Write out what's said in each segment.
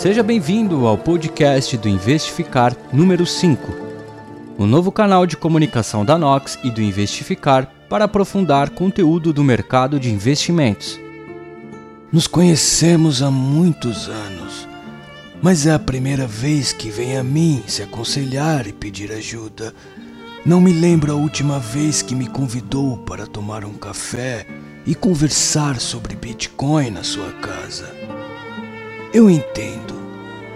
Seja bem-vindo ao podcast do Investificar número 5, o novo canal de comunicação da Nox e do Investificar para aprofundar conteúdo do mercado de investimentos. Nos conhecemos há muitos anos, mas é a primeira vez que vem a mim se aconselhar e pedir ajuda. Não me lembro a última vez que me convidou para tomar um café e conversar sobre Bitcoin na sua casa. Eu entendo.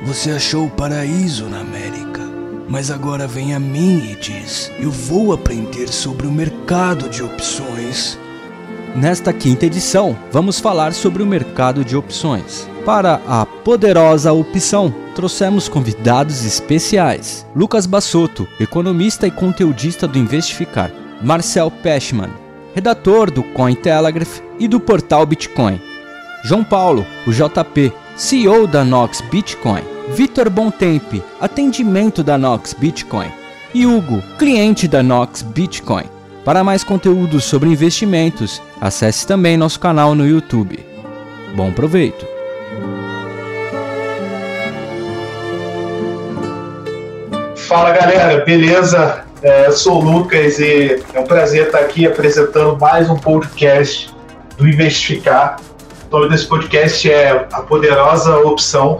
Você achou o paraíso na América, mas agora vem a mim e diz: Eu vou aprender sobre o mercado de opções. Nesta quinta edição, vamos falar sobre o mercado de opções. Para a poderosa opção, trouxemos convidados especiais: Lucas Bassotto, economista e conteudista do Investificar, Marcel Pechman, redator do Cointelegraph e do portal Bitcoin, João Paulo, o JP, CEO da Nox Bitcoin, Vitor Bontempe, atendimento da Nox Bitcoin, e Hugo, cliente da Nox Bitcoin. Para mais conteúdo sobre investimentos, acesse também nosso canal no YouTube. Bom proveito! Fala galera, beleza? É, sou o Lucas e é um prazer estar aqui apresentando mais um podcast do Investificar nome desse podcast é A Poderosa Opção,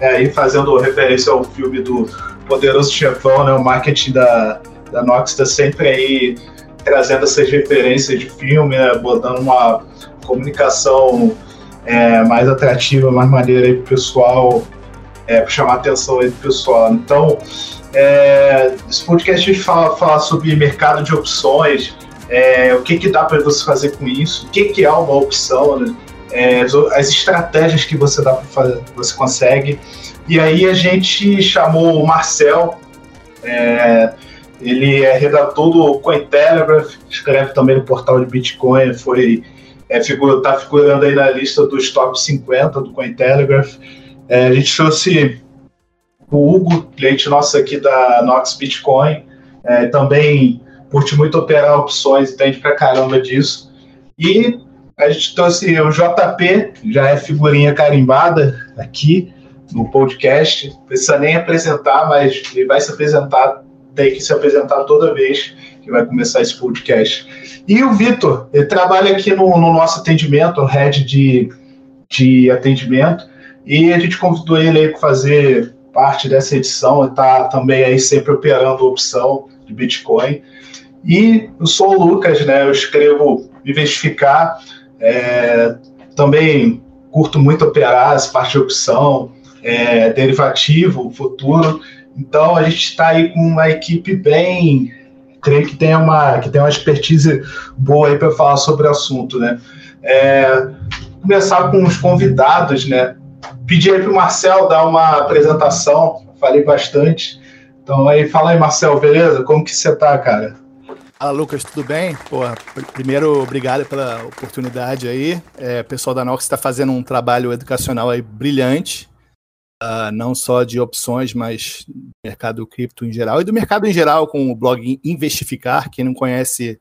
é, e fazendo referência ao filme do Poderoso Chefão, né, o marketing da, da Nox está sempre aí trazendo essas referências de filme, né, botando uma comunicação é, mais atrativa, mais maneira aí pro pessoal, é, para chamar a atenção aí do pessoal. Então, é, esse podcast a gente fala, fala sobre mercado de opções, é, o que, que dá para você fazer com isso, o que, que é uma opção, né? É, as estratégias que você dá para fazer, você consegue. E aí a gente chamou o Marcel, é, ele é redator do Cointelegraph, escreve também no portal de Bitcoin, foi é, figura, tá figurando aí na lista dos top 50 do Cointelegraph. É, a gente trouxe o Hugo, cliente nosso aqui da Nox Bitcoin, é, também curte muito operar opções, entende pra caramba disso. E a gente trouxe o JP, já é figurinha carimbada aqui no podcast. Precisa nem apresentar, mas ele vai se apresentar, tem que se apresentar toda vez que vai começar esse podcast. E o Vitor, ele trabalha aqui no, no nosso atendimento, head de, de atendimento, e a gente convidou ele aí para fazer parte dessa edição, está também aí sempre operando a opção de Bitcoin. E eu sou o Lucas, né? Eu escrevo Investificar, é, também curto muito operar parte de opção, é, derivativo, futuro. Então a gente está aí com uma equipe bem, creio que tem uma que tem uma expertise boa aí para falar sobre o assunto, né? É, começar com os convidados, né? Pedi aí para o Marcel dar uma apresentação, falei bastante. Então aí fala aí, Marcel, beleza? Como que você está, cara? Fala, Lucas, tudo bem? Pô, primeiro, obrigado pela oportunidade aí. É, o pessoal da Nox está fazendo um trabalho educacional aí brilhante, uh, não só de opções, mas do mercado cripto em geral e do mercado em geral com o blog Investificar. Quem não conhece,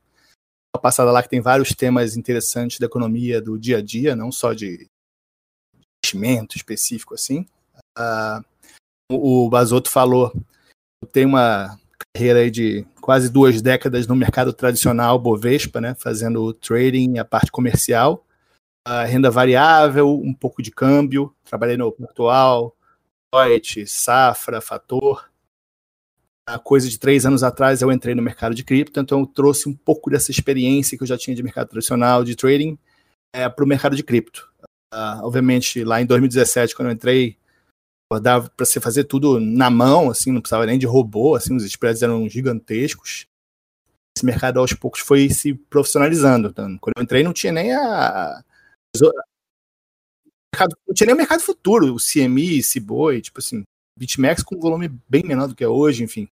a passada lá que tem vários temas interessantes da economia do dia a dia, não só de investimento específico assim. Uh, o Basoto falou, tem uma carreira aí de quase duas décadas no mercado tradicional Bovespa, né, fazendo trading, a parte comercial, a renda variável, um pouco de câmbio, trabalhei no Portual, Deloitte, Safra, Fator. A coisa de três anos atrás eu entrei no mercado de cripto, então eu trouxe um pouco dessa experiência que eu já tinha de mercado tradicional, de trading, é, para o mercado de cripto. Uh, obviamente, lá em 2017, quando eu entrei, dava para você fazer tudo na mão, assim, não precisava nem de robô, assim, os spreads eram gigantescos. Esse mercado aos poucos foi se profissionalizando. Então, quando eu entrei não tinha nem a não tinha nem o mercado futuro, o CME, Ciboi, tipo assim, BitMEX com volume bem menor do que é hoje, enfim.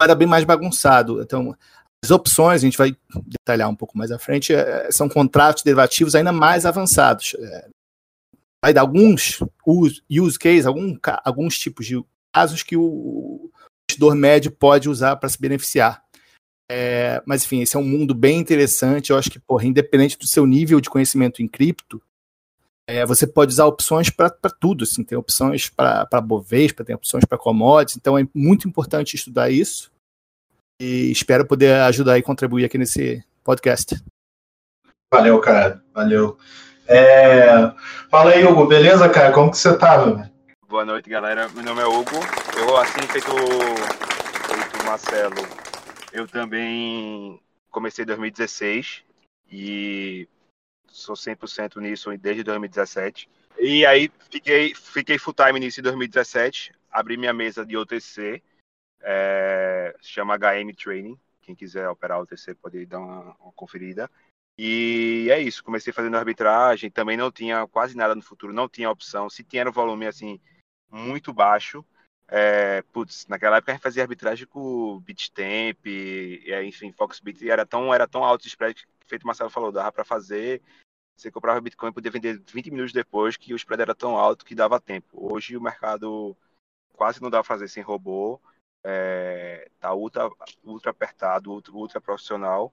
Era bem mais bagunçado. Então, as opções, a gente vai detalhar um pouco mais à frente, é, são contratos derivativos ainda mais avançados. Vai dar alguns use cases, algum, alguns tipos de casos que o investidor médio pode usar para se beneficiar. É, mas enfim, esse é um mundo bem interessante. Eu acho que, porra, independente do seu nível de conhecimento em cripto, É, você pode usar opções para tudo, assim, tem opções para Bovespa, tem opções para commodities, então é muito importante estudar isso e espero poder ajudar e contribuir aqui nesse podcast. Valeu, cara, valeu. É... Fala aí, Hugo, beleza, cara? Como que você tá, meu? Boa noite, galera. Meu nome é Hugo. Eu, assim, feito, feito Marcelo, eu também comecei em 2016 e sou 100% nisso desde 2017. E aí fiquei, fiquei full time nisso em 2017, abri minha mesa de OTC, é, chama HM Training, quem quiser operar OTC pode dar uma, uma conferida. E é isso, comecei fazendo arbitragem, também não tinha quase nada no futuro, não tinha opção, se tinha um volume assim muito baixo, é, putz, naquela época a gente fazia arbitragem com Bitstamp, e, enfim, Foxbit, era tão, era tão alto o spread que, feito o Marcelo falou, dava para fazer, você comprava Bitcoin e podia vender 20 minutos depois que o spread era tão alto que dava tempo. Hoje o mercado quase não dá para fazer sem robô, é, tá ultra, ultra apertado, ultra, ultra profissional,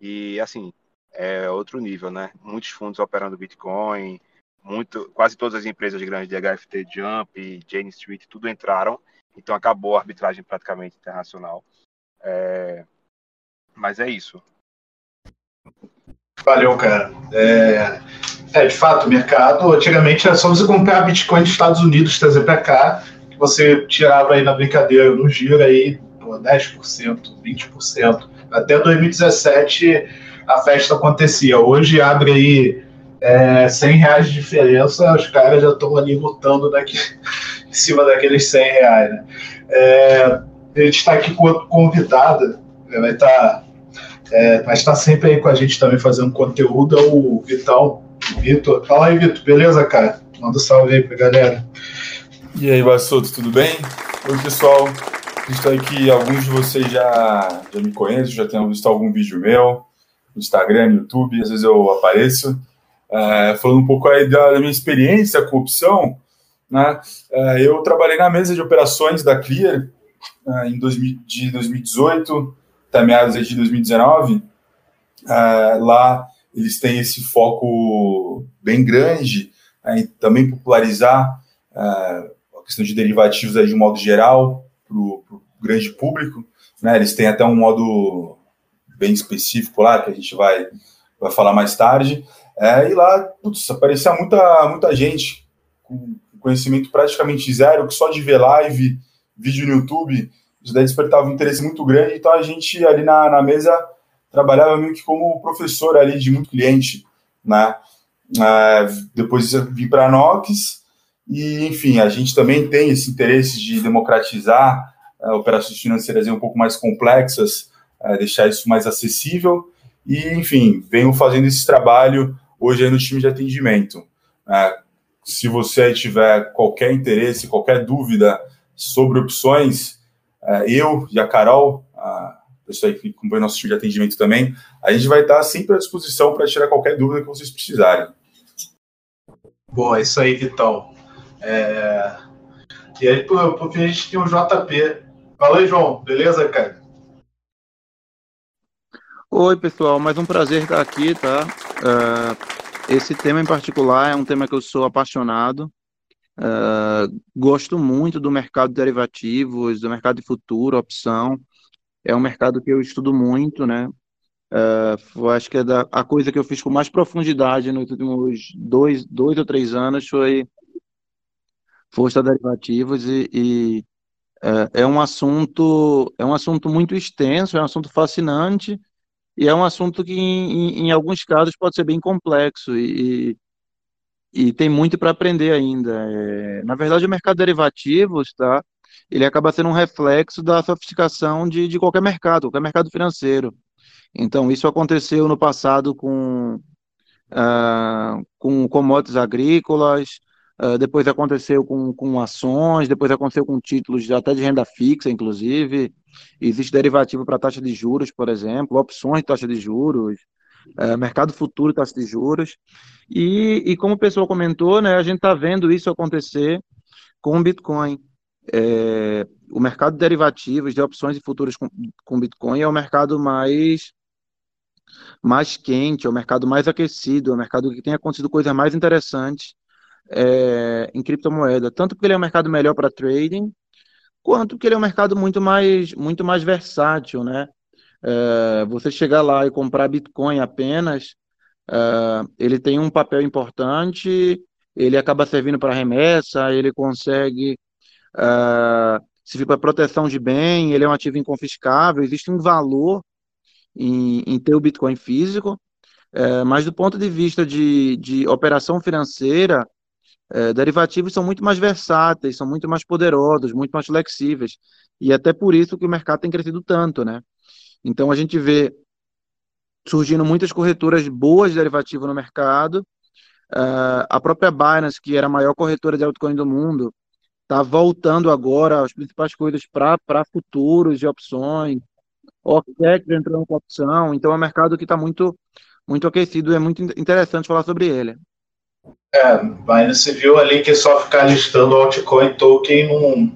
e assim, é outro nível, né? Muitos fundos operando Bitcoin, muito, quase todas as empresas grandes de HFT, Jump, Jane Street, tudo entraram. Então acabou a arbitragem praticamente internacional. É... Mas é isso. Valeu, cara. É, é, de fato, o mercado, antigamente era só você comprar Bitcoin dos Estados Unidos, trazer para cá, que você tirava aí na brincadeira, no giro aí, pô, 10%, 20%. Até 2017 a festa acontecia. Hoje abre aí é, 100 reais de diferença, os caras já estão ali lutando daqui, em cima daqueles 100 reais. Né? É, a gente está aqui com outro convidado, vai estar. Tá, é, mas está sempre aí com a gente também fazendo conteúdo, é o Vitão, Vitor. Fala aí, Vitor, beleza, cara? Manda um salve aí pra galera. E aí, Bassoto, tudo bem? Oi, pessoal. Estou aqui, alguns de vocês já, já me conhecem, já tenham visto algum vídeo meu no Instagram, no YouTube, às vezes eu apareço. É, falando um pouco aí da, da, minha experiência com opção, né? É, eu trabalhei na mesa de operações da Clear é, em 2000, de 2018 até meados de 2019. É, lá eles têm esse foco bem grande em também popularizar é, a questão de derivativos aí de um modo geral para o grande público. Né? Eles têm até um modo bem específico lá que a gente vai, vai falar mais tarde. É, e lá, putz, aparecia muita, muita gente com conhecimento praticamente zero, que só de ver live, vídeo no YouTube, isso daí despertava um interesse muito grande. Então a gente ali na, na mesa trabalhava meio que como professor ali de muito cliente, né? É, depois vim para a Nox e, enfim, a gente também tem esse interesse de democratizar é, operações financeiras um pouco mais complexas, é, deixar isso mais acessível e, enfim, venho fazendo esse trabalho hoje no time de atendimento. É, se você tiver qualquer interesse, qualquer dúvida sobre opções, é, eu e a Carol, a pessoa que acompanha nosso time de atendimento também, a gente vai estar sempre à disposição para tirar qualquer dúvida que vocês precisarem. Boa, é isso aí, Vitão. É... E aí, por, por fim, a gente tem o JP. Fala aí, João. Beleza, cara? Oi, pessoal. Mais um prazer estar aqui, tá? Uh, esse tema em particular é um tema que eu sou apaixonado. Uh, gosto muito do mercado de derivativos, do mercado de futuro, opção. É um mercado que eu estudo muito, né? Uh, acho que é da, a coisa que eu fiz com mais profundidade nos últimos dois, dois ou três anos foi força derivativos e, e é um assunto é um assunto muito extenso, é um assunto fascinante e é um assunto que, em, em alguns casos, pode ser bem complexo e, e tem muito para aprender ainda. É, na verdade, o mercado de derivativos, tá? Ele acaba sendo um reflexo da sofisticação de, de qualquer mercado, qualquer mercado financeiro. Então, isso aconteceu no passado com, uh, com commodities agrícolas, uh, depois aconteceu com, com ações, depois aconteceu com títulos até de renda fixa, inclusive. Existe derivativo para taxa de juros, por exemplo, opções de taxa de juros, é, mercado futuro de taxa de juros. E, e como o pessoal comentou, né, a gente está vendo isso acontecer com o Bitcoin. É, o mercado de derivativos, de opções e futuros com, com Bitcoin é o mercado mais mais quente, é o mercado mais aquecido, é o mercado que tem acontecido coisas mais interessantes é, em criptomoeda, tanto porque ele é um mercado melhor para trading, quanto porque ele é um mercado muito mais, muito mais versátil, né? É, você chegar lá e comprar Bitcoin apenas, é, ele tem um papel importante, ele acaba servindo para remessa, ele consegue uh, servir para proteção de bem, ele é um ativo inconfiscável, existe um valor em, em ter o Bitcoin físico, uh, mas do ponto de vista de, de operação financeira, uh, derivativos são muito mais versáteis, são muito mais poderosos, muito mais flexíveis, e até por isso que o mercado tem crescido tanto, né? Então a gente vê surgindo muitas corretoras boas de derivativo no mercado, Uh, a própria Binance, que era a maior corretora de altcoin do mundo, está voltando agora as principais coisas para futuros e opções. O OPEX entrando com opção, então é um mercado que está muito, muito aquecido é muito interessante falar sobre ele. É, Binance viu ali que só ficar listando altcoin token não.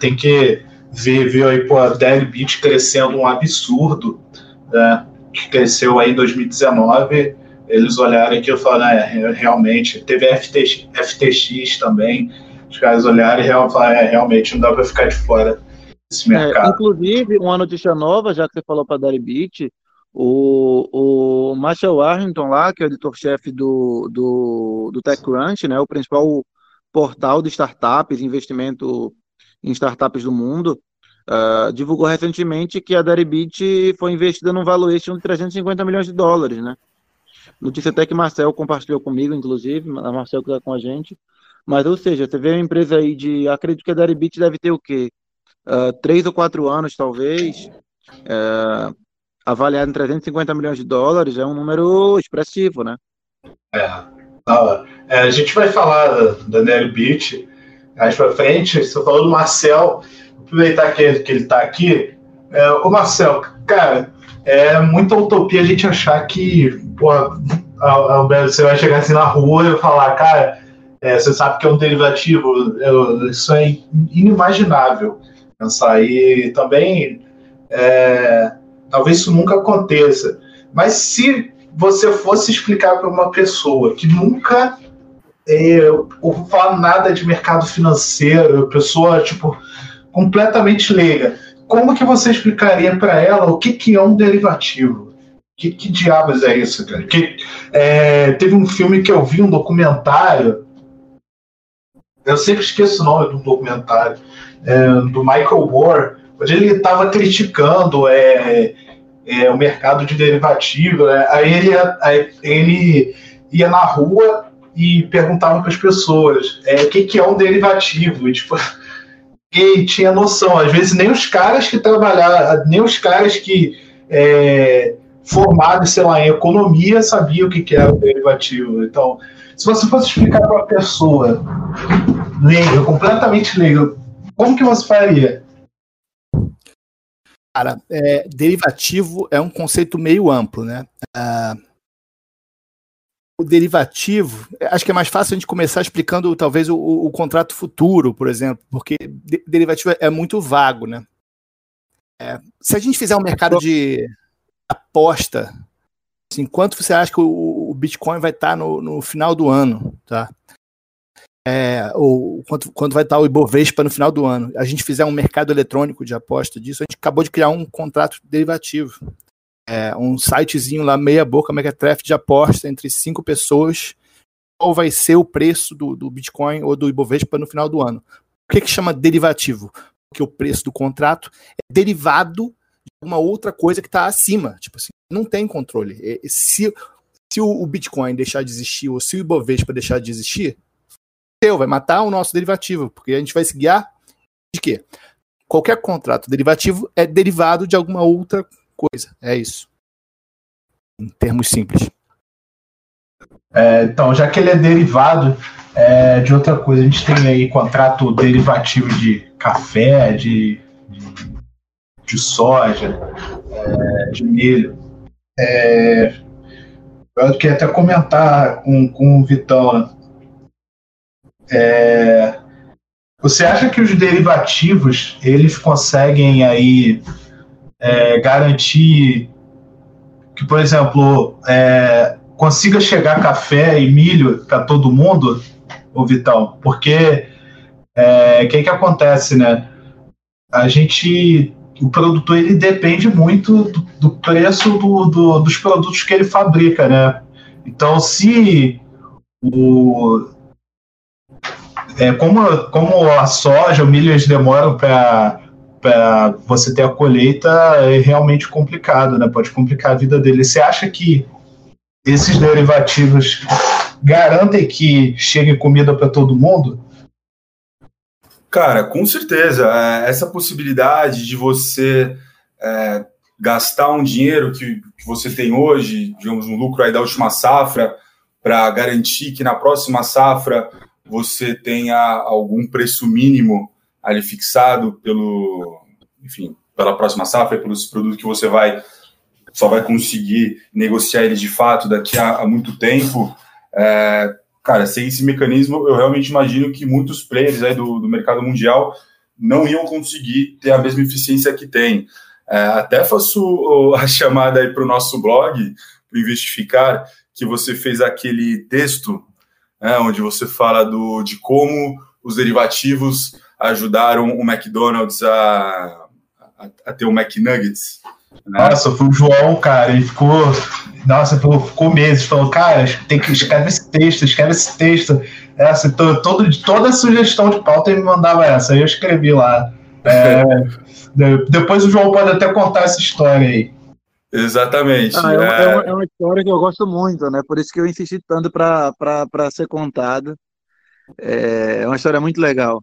Tem que ver, viu aí, pô, a Deribit crescendo um absurdo, né? Que cresceu aí em 2019 eles olharem aqui e falaram, é, realmente, teve FTX, FTX também, os caras olharem e falaram, é, realmente, não dá para ficar de fora desse é, mercado. É, inclusive, uma notícia nova, já que você falou para a Beat, o, o Marshall Warrington lá, que é o editor-chefe do, do, do TechCrunch, né, o principal portal de startups, investimento em startups do mundo, uh, divulgou recentemente que a Deribit foi investida num valuation de 350 milhões de dólares, né? Notícia até que Marcel compartilhou comigo, inclusive, a Marcel que está com a gente. Mas, ou seja, você vê uma empresa aí de. Acredito que a Deribit deve ter o quê? Uh, três ou quatro anos, talvez. Uh, avaliado em 350 milhões de dólares, é um número expressivo, né? É. é a gente vai falar da, da Deribit mais para frente. Você falou do Marcel, aproveitar que, que ele está aqui. É, o Marcel, cara, é muita utopia a gente achar que, pô, você vai chegar assim na rua e falar, cara, é, você sabe que é um derivativo, eu, isso é inimaginável pensar. E também, é, talvez isso nunca aconteça. Mas se você fosse explicar para uma pessoa que nunca é, ouviu falar nada de mercado financeiro, pessoa, tipo, completamente leiga, como que você explicaria para ela o que, que é um derivativo? Que, que diabos é isso, cara? Que, é, teve um filme que eu vi, um documentário. Eu sempre esqueço o nome do documentário, é, do Michael Moore, onde ele estava criticando é, é, o mercado de derivativo. Né? Aí, ele, aí ele ia na rua e perguntava para as pessoas é, o que, que é um derivativo. E, tipo, e tinha noção. Às vezes nem os caras que trabalharam, nem os caras que é, formados, sei lá, em economia sabiam o que, que era o derivativo. Então, se você fosse explicar para uma pessoa leiga, completamente leiga, como que você faria? Cara, é, derivativo é um conceito meio amplo, né? Uh, o derivativo, acho que é mais fácil a gente começar explicando talvez o, o, o contrato futuro, por exemplo, porque de, derivativo é muito vago, né? É, se a gente fizer um mercado de aposta, assim, quanto você acha que o, o Bitcoin vai estar no, no, final do ano, tá? É, ou quanto, quanto vai estar o Ibovespa no final do ano? A gente fizer um mercado eletrônico de aposta disso, a gente acabou de criar um contrato derivativo é, um sitezinho lá, meia boca, Megatref de aposta entre cinco pessoas, qual vai ser o preço do, do Bitcoin ou do Ibovespa no final do ano. O que, que chama derivativo? Porque o preço do contrato é derivado de uma outra coisa que está acima. Tipo assim, não tem controle. Se, se o Bitcoin deixar de existir ou se o Ibovespa deixar de existir, seu, vai matar o nosso derivativo, porque a gente vai se guiar de quê? Qualquer contrato derivativo é derivado de alguma outra coisa. É isso. Em termos simples. É, então, já que ele é derivado é, de outra coisa, a gente tem aí contrato derivativo de café, de, de, de soja, é, de milho. É, eu queria até comentar com, com o Vitão. Né? É, você acha que os derivativos eles conseguem aí é, garantir que, por exemplo, é, consiga chegar café e milho para todo mundo, o Vitão, porque é, o que, que acontece, né? A gente, o produtor ele depende muito do, do preço do, do, dos produtos que ele fabrica, né? Então, se o, é, como, como a soja, o milho, eles demoram para para você ter a colheita é realmente complicado, né? Pode complicar a vida dele. Você acha que esses derivativos garantem que chegue comida para todo mundo? Cara, com certeza. É, essa possibilidade de você é, gastar um dinheiro que, que, você tem hoje, digamos, um lucro aí da última safra, para garantir que na próxima safra você tenha algum preço mínimo ali fixado pelo, enfim, pela próxima safra, pelos produtos que você vai só vai conseguir negociar ele de fato daqui a, a muito tempo. É, cara, sem esse mecanismo, eu realmente imagino que muitos players aí do, do mercado mundial não iam conseguir ter a mesma eficiência que tem. É, até faço a chamada aí para o nosso blog, para Investificar, que você fez aquele texto né, onde você fala do, de como os derivativos ajudaram o McDonald's a, a, a ter o McNuggets. Né? Nossa, foi o João, cara, ele ficou. Nossa, ficou meses, falou, cara, tem que escrever esse texto, escreve esse texto. Essa, todo, toda sugestão de pauta ele me mandava essa, aí eu escrevi lá. É, depois o João pode até contar essa história aí. Exatamente. Ah, é, uma, é... é, uma, história que eu gosto muito, né? Por isso que eu insisti tanto para ser contada. É, é uma história muito legal.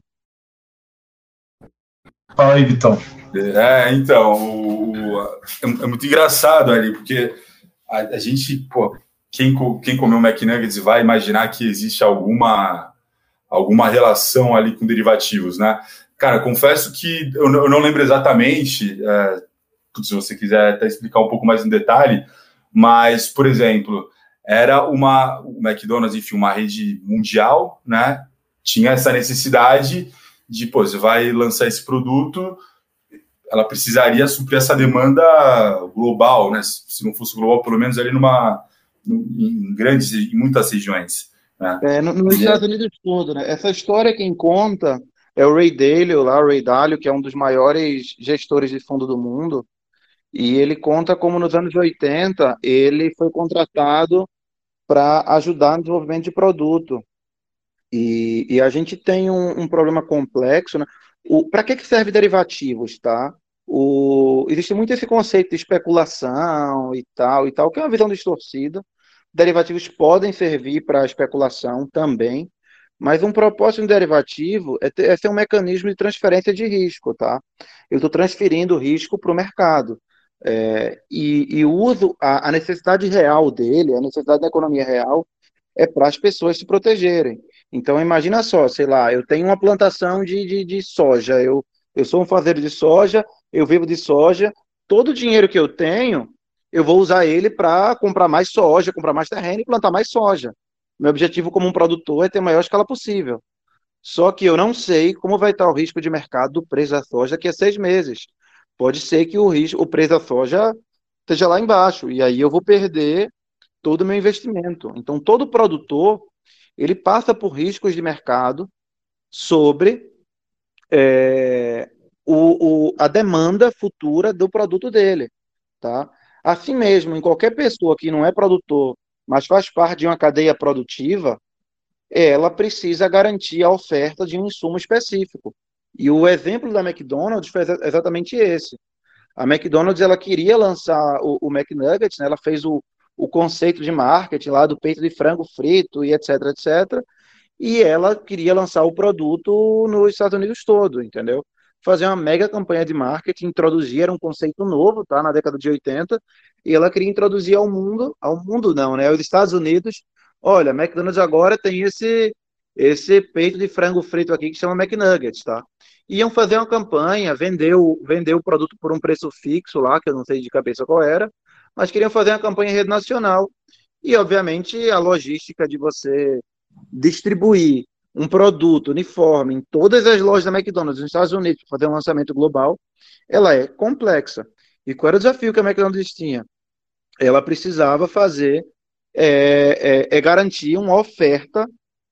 Fala aí, Vitão. É, então, o, o, é, é, muito engraçado ali, porque a, a, gente, pô, quem, quem comeu McNuggets vai imaginar que existe alguma, alguma relação ali com derivativos, né? Cara, confesso que eu, eu não lembro exatamente, é, se você quiser até explicar um pouco mais em detalhe, mas, por exemplo, era uma, o McDonald's, enfim, uma rede mundial, né? Tinha essa necessidade de, pô, você vai lançar esse produto, ela precisaria suprir essa demanda global, né? Se não fosse global, pelo menos ali numa em grandes, em muitas regiões. Né? É, no, nos Estados Unidos todo, né? Essa história quem conta é o Ray Dalio, lá, o Ray Dalio, que é um dos maiores gestores de fundo do mundo, e ele conta como nos anos 80 ele foi contratado para ajudar no desenvolvimento de produto. E, e a gente tem um, um problema complexo, né? Para que, que serve derivativos, tá? O, existe muito esse conceito de especulação e tal, e tal, que é uma visão distorcida. Derivativos podem servir para especulação também, mas um propósito de derivativo é, ter, é ser um mecanismo de transferência de risco, tá? Eu estou transferindo risco para o mercado. É, e, e uso a, a necessidade real dele, a necessidade da economia real, é para as pessoas se protegerem. Então, imagina só, sei lá, eu tenho uma plantação de, de, de soja, eu, eu sou um fazendeiro de soja, eu vivo de soja, todo o dinheiro que eu tenho, eu vou usar ele para comprar mais soja, comprar mais terreno e plantar mais soja. Meu objetivo como um produtor é ter a maior escala possível. Só que eu não sei como vai estar o risco de mercado do preço da soja daqui a seis meses. Pode ser que o, risco, o preço da soja esteja lá embaixo, e aí eu vou perder todo o meu investimento. Então, todo produtor ele passa por riscos de mercado sobre é, o, o, a demanda futura do produto dele, tá? Assim mesmo, em qualquer pessoa que não é produtor, mas faz parte de uma cadeia produtiva, ela precisa garantir a oferta de um insumo específico. E o exemplo da McDonald's foi exatamente esse. A McDonald's ela queria lançar o, o McNuggets, né? ela fez o, o conceito de marketing lá do peito de frango frito e etc, etc. E ela queria lançar o produto nos Estados Unidos todo, entendeu? Fazer uma mega campanha de marketing, introduzir, era um conceito novo, tá? Na década de 80, e ela queria introduzir ao mundo, ao mundo não, né? Aos Estados Unidos, olha, McDonald's agora tem esse esse peito de frango frito aqui que chama McNuggets, tá? Iam fazer uma campanha, vender o, vender o produto por um preço fixo lá, que eu não sei de cabeça qual era, mas queriam fazer uma campanha em rede nacional. E, obviamente, a logística de você distribuir um produto uniforme em todas as lojas da McDonald's nos Estados Unidos para fazer um lançamento global, ela é complexa. E qual era o desafio que a McDonald's tinha? ela precisava fazer, é, é, é garantir uma oferta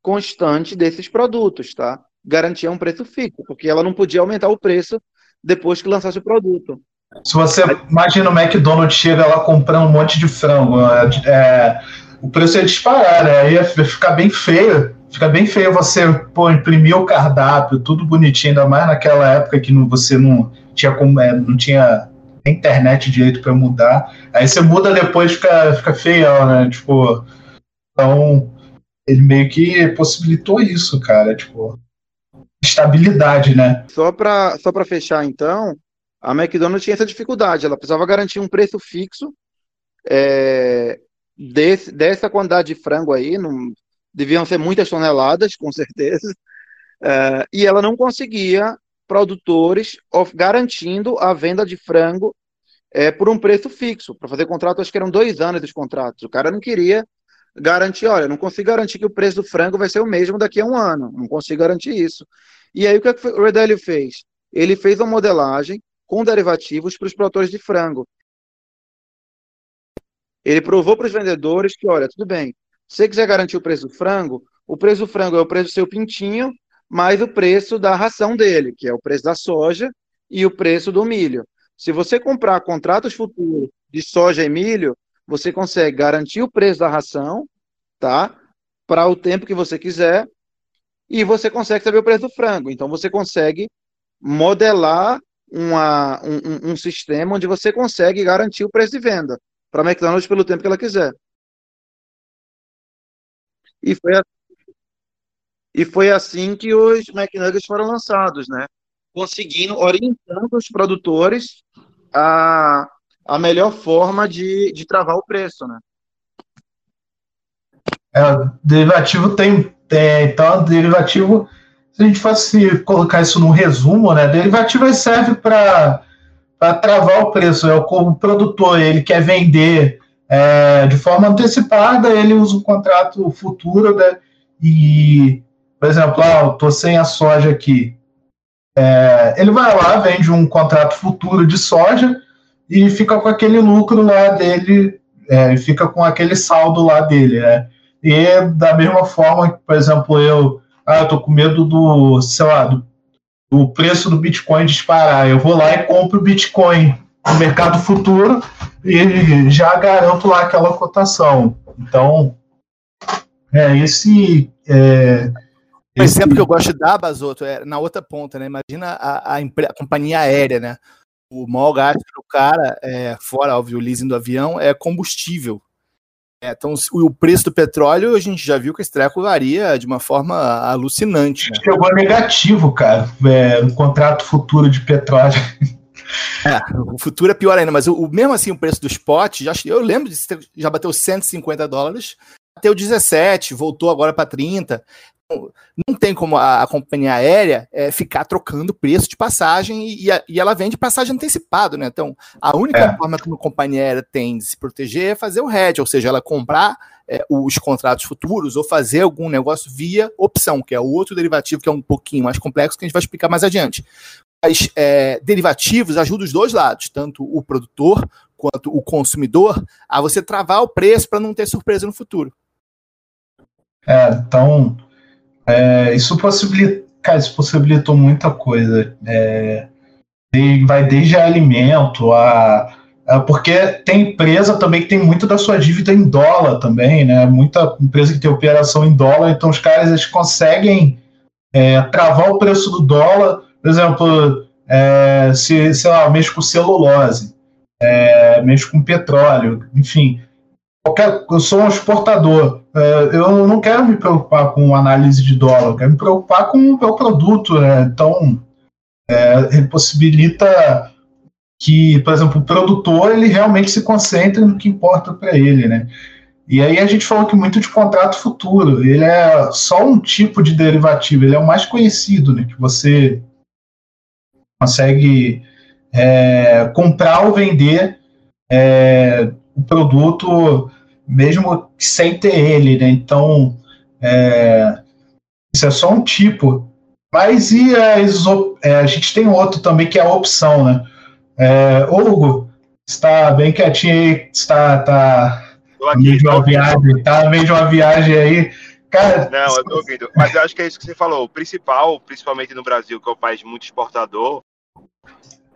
constante desses produtos, tá? Garantir um preço fixo, porque ela não podia aumentar o preço depois que lançasse o produto. Se você imagina o McDonald's chega lá comprando um monte de frango, é, é o preço ia disparar, né? Ia ficar bem feio. Fica bem feio você pô, imprimir o cardápio, tudo bonitinho, ainda mais naquela época que não, você não tinha é, não tinha internet direito para mudar. Aí você muda depois fica, fica feio, né? Tipo, então ele meio que possibilitou isso, cara, tipo, estabilidade, né? Só para só para fechar então, a McDonald's tinha essa dificuldade, ela precisava garantir um preço fixo é, desse, dessa quantidade de frango aí, não, deviam ser muitas toneladas, com certeza, é, e ela não conseguia produtores garantindo a venda de frango é, por um preço fixo. Para fazer contrato, acho que eram dois anos dos contratos. O cara não queria garantir, olha, não consigo garantir que o preço do frango vai ser o mesmo daqui a um ano. Não consigo garantir isso. E aí o que, é o Redelio fez? Ele fez uma modelagem com derivativos para os produtores de frango. Ele provou para os vendedores que, olha, tudo bem, se você quiser garantir o preço do frango, o preço do frango é o preço do seu pintinho, mais o preço da ração dele, que é o preço da soja e o preço do milho. Se você comprar contratos futuros de soja e milho, você consegue garantir o preço da ração, tá? Para o tempo que você quiser, e você consegue saber o preço do frango. Então você consegue modelar uma, um, um, sistema onde você consegue garantir o preço de venda para a McDonald's pelo tempo que ela quiser. E foi, a, e foi assim que os McNuggets foram lançados, né? Conseguindo, orientando os produtores a, a melhor forma de, de travar o preço, né? É, derivativo tem, então derivativo se a gente fosse colocar isso no resumo, né, derivativo serve para travar o preço. É o, produtor ele quer vender é, de forma antecipada, ele usa o contrato futuro, né, e, por exemplo, ah, eu estou sem a soja aqui. É, ele vai lá, vende um contrato futuro de soja e fica com aquele lucro lá dele, é, fica com aquele saldo lá dele, né? E da mesma forma que, por exemplo, eu ah, eu tô com medo do, sei lá, do, do preço do Bitcoin disparar. Eu vou lá e compro o Bitcoin no mercado futuro e já garanto lá aquela cotação. Então, é esse. É, o exemplo que eu gosto de dar, Basoto, é na outra ponta, né? Imagina a, a, a companhia aérea, né? O maior gasto do cara, é, fora óbvio, o leasing do avião, é combustível. É, então, o preço do petróleo, a gente já viu que esse treco varia de uma forma alucinante. Né? Chegou negativo, cara, é, no contrato futuro de petróleo. É, o futuro é pior ainda, mas o, o mesmo assim, o preço do spot, já, eu lembro de já bateu 150 dólares, bateu 17, voltou agora para 30 não tem como a, a companhia aérea é, ficar trocando preço de passagem e, e, e, ela vende passagem antecipado, né? Então, a única é. forma que uma companhia aérea tem de se proteger é fazer o hedge, ou seja, ela comprar é, os contratos futuros ou fazer algum negócio via opção, que é o outro derivativo que é um pouquinho mais complexo que a gente vai explicar mais adiante. Mas é, derivativos ajudam os dois lados, tanto o produtor quanto o consumidor, a você travar o preço para não ter surpresa no futuro. É, então é, isso, possibilita, cara, isso possibilitou muita coisa. É, vai desde alimento a, a, Porque tem empresa também que tem muito da sua dívida em dólar também, né? Muita empresa que tem operação em dólar, então os caras eles conseguem é, travar o preço do dólar. Por exemplo, é, se, sei lá, mexe com celulose, é, mexe com petróleo, enfim qualquer, eu sou um exportador. É, eu não quero me preocupar com análise de dólar, eu quero me preocupar com o meu produto. Né? Então, é, ele possibilita que, por exemplo, o produtor ele realmente se concentre no que importa para ele, né? E aí a gente falou que muito de contrato futuro, ele é só um tipo de derivativo, ele é o mais conhecido, né? Que você consegue é, comprar ou vender é, o produto mesmo sem ter ele, né? Então, é, isso é só um tipo. Mas e as, é, a gente tem outro também que é a opção, né? É, Hugo, está bem quietinho aí, está, tá no meio de uma viagem, tá no meio de uma viagem aí. Cara, não, eu tô ouvindo. Mas eu acho que é isso que você falou. O principal, principalmente no Brasil, que é um país muito exportador,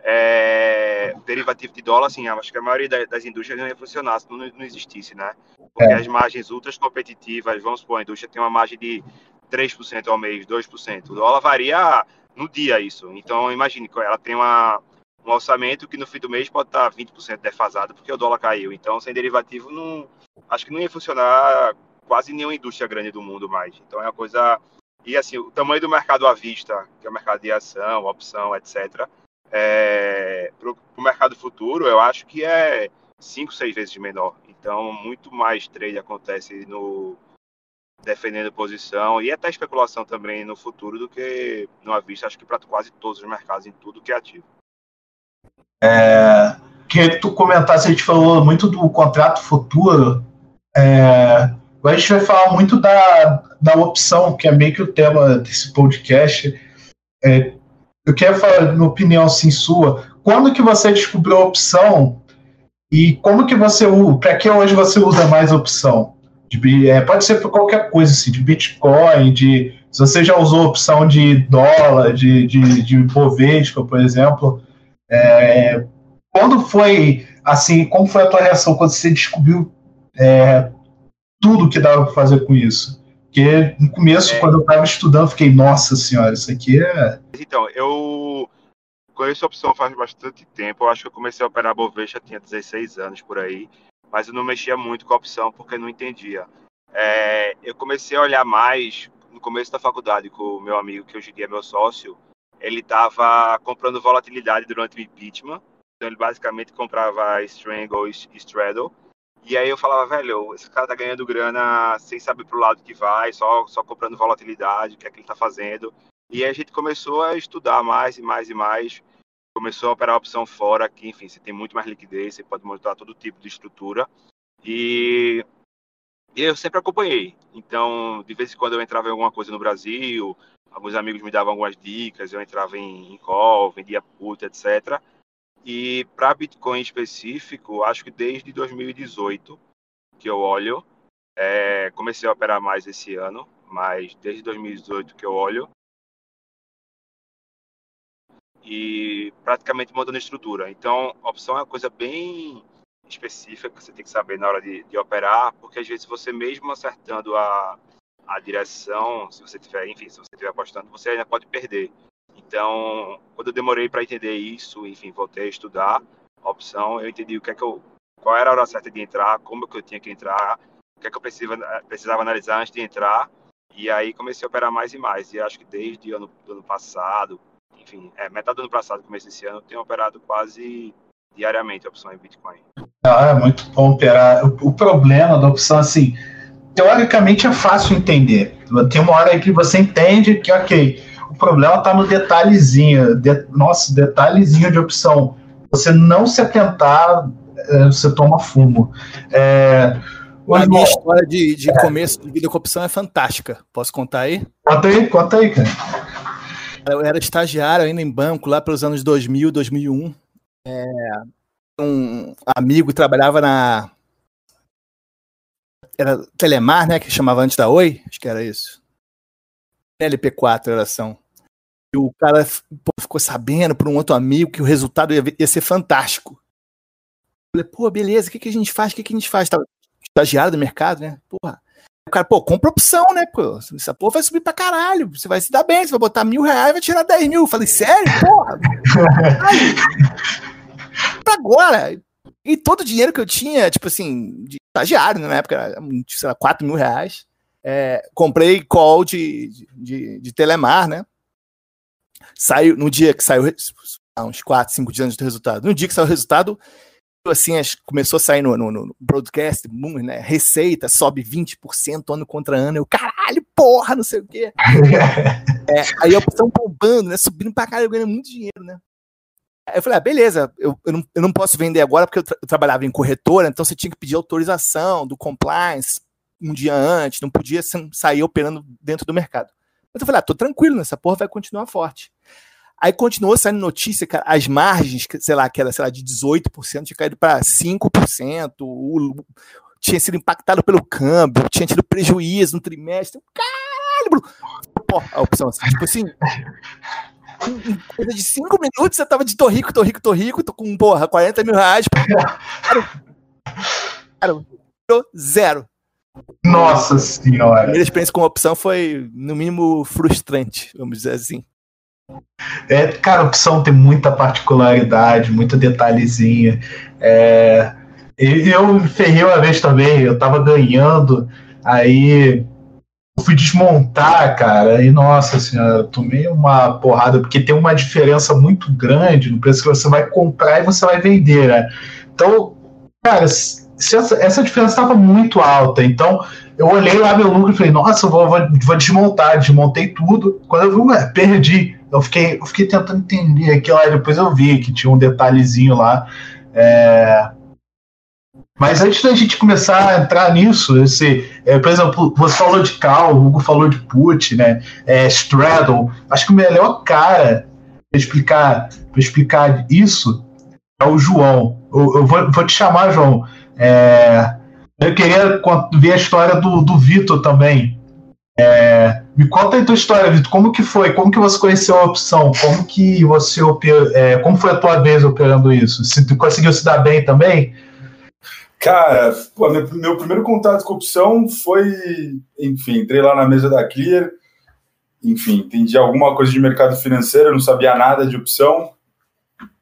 é, derivativo de dólar, assim, acho que a maioria das indústrias não ia funcionar se não, não existisse, né? Porque é. as margens ultras competitivas, vamos supor, a indústria tem uma margem de 3% ao mês, 2%. O dólar varia no dia isso. Então, imagine, ela tem uma, um orçamento que no fim do mês pode estar 20% defasado porque o dólar caiu. Então, sem derivativo, não, acho que não ia funcionar quase nenhuma indústria grande do mundo mais. Então, é uma coisa. E assim, o tamanho do mercado à vista, que é o mercado de ação, opção, etc., é, para o mercado futuro, eu acho que é 5, 6 vezes menor. Então, muito mais trade acontece no defendendo posição e até especulação também no futuro do que no à vista, acho que para quase todos os mercados, em tudo que é ativo. É, que tu comentasse, a gente falou muito do contrato futuro. É, a gente vai falar muito da, da opção, que é meio que o tema desse podcast. É, eu quero falar, minha opinião assim, sua, quando que você descobriu a opção e como que você usa, para que hoje você usa mais a opção? De, é, pode ser por qualquer coisa, assim, de Bitcoin, de se você já usou a opção de dólar, de, de, de Bovespa, por exemplo, é, quando foi assim, como foi a tua reação quando você descobriu é, tudo que dava para fazer com isso? Porque no começo, é. quando eu estava estudando, fiquei, nossa senhora, isso aqui é. Então, eu conheço a opção faz bastante tempo. Eu acho que eu comecei a operar Bovespa, tinha 16 anos por aí, mas eu não mexia muito com a opção porque não entendia. É, eu comecei a olhar mais no começo da faculdade com o meu amigo, que hoje em dia é meu sócio, ele estava comprando volatilidade durante o impeachment. Então ele basicamente comprava Strangle e Straddle. E aí eu falava, velho, esse cara tá ganhando grana sem saber pro lado que vai, só, só comprando volatilidade, o que é que ele tá fazendo. E aí a gente começou a estudar mais e mais e mais. Começou a operar a opção fora, que enfim, você tem muito mais liquidez, você pode montar todo tipo de estrutura. E, e eu sempre acompanhei. Então, de vez em quando eu entrava em alguma coisa no Brasil, alguns amigos me davam algumas dicas, eu entrava em, em call, vendia put, etc. E para Bitcoin específico, acho que desde 2018 que eu olho, é, comecei a operar mais esse ano, mas desde 2018 que eu olho, e praticamente mudando a estrutura. Então, opção é uma coisa bem específica que você tem que saber na hora de, de operar, porque às vezes você mesmo acertando a, a direção, se você tiver, enfim, se você estiver apostando, você ainda pode perder. Então, quando eu demorei para entender isso, enfim, voltei a estudar a opção, eu entendi o que é que eu, qual era a hora certa de entrar, como que eu tinha que entrar, o que é que eu precisava, precisava analisar antes de entrar, e aí comecei a operar mais e mais. E acho que desde o ano, ano passado, enfim, é, metade do ano passado, começo desse ano, eu tenho operado quase diariamente a opção em Bitcoin. Ah, é muito bom operar. O, o problema da opção, assim, teoricamente é fácil entender. Tem uma hora que você entende que, ok, o problema está no detalhezinho, de, nossa, detalhezinho de opção. Você não se atentar, é, você toma fumo. É, a minha história de, de é. começo de vida com opção é fantástica. Posso contar aí? Conta aí, conta aí, cara. Eu era estagiário ainda em banco, lá pelos anos 2000, 2001. É, um amigo trabalhava na era Telemar, né? Que chamava antes da Oi, acho que era isso. LP4 era ação. O cara pô, ficou sabendo por um outro amigo que o resultado ia, ia ser fantástico. Eu falei, pô, beleza, o que, que a gente faz? O que, que a gente faz? Tava estagiário do mercado, né? Porra. O cara, pô, compra opção, né? Pô, essa porra vai subir pra caralho. Você vai se dar bem, você vai botar mil reais e vai tirar 10 mil. Eu falei, sério? Porra! Pra agora. E todo o dinheiro que eu tinha, tipo assim, de estagiário né, na época, era, sei lá, 4 mil reais. É, comprei call de, de, de, Telemar, né? Saiu, no dia que saiu, uns 4, 5 dias antes do resultado. No dia que saiu o resultado, assim, começou a sair no, no, no broadcast, né? Receita sobe 20% ano contra ano. Eu, caralho, porra, não sei o quê. é, aí a opção bombando, né? Subindo pra caralho, ganhando muito dinheiro, né? Aí eu falei, ah, beleza, eu, eu, não, eu não posso vender agora porque eu, tra eu, trabalhava em corretora, então você tinha que pedir autorização do compliance um dia antes, não podia sair operando dentro do mercado. Mas eu falei, ah, tô tranquilo, nessa porra vai continuar forte. Aí continuou saindo notícia, cara, as margens, sei lá, que era, sei lá, de 18%, tinha caído para 5%, o, tinha sido impactado pelo câmbio, tinha tido prejuízo no trimestre. Caralho, Bruno! Pô, a opção assim, tipo assim, em coisa de cinco minutos você tava de tô rico, tô rico, tô rico, tô com, porra, 40 mil reais. Cara, cara zero. Nossa senhora. A primeira experiência com opção foi, no mínimo, frustrante, vamos dizer assim. É, cara, opção tem muita particularidade, muito detalhezinho. É, eu ferrei uma vez também, eu tava ganhando, aí fui desmontar, cara, e nossa senhora, tomei uma porrada, porque tem uma diferença muito grande no preço que você vai comprar e você vai vender, né? Então, cara, essa, essa diferença estava muito alta. Então, eu olhei lá meu lucro e falei, nossa, vou, vou, vou, desmontar. Desmontei tudo. Quando eu vi, ué, perdi. Eu fiquei, eu fiquei tentando entender aquilo lá. Depois eu vi que tinha um detalhezinho lá. É... Mas antes da gente começar a entrar nisso, esse, é, por exemplo, você falou de Cal, o Hugo falou de Put, né? É, Straddle. Acho que o melhor cara para explicar, explicar isso é o João. Eu, eu vou, vou te chamar, João. É, eu queria ver a história do, do Vitor também. É, me conta a tua história, Vitor. Como que foi? Como que você conheceu a opção? Como que você é, como foi a tua vez operando isso? Se tu conseguiu se dar bem também? Cara, pô, meu, meu, primeiro contato com a opção foi, enfim, entrei lá na mesa da Clear, enfim, entendi alguma coisa de mercado financeiro, não sabia nada de opção.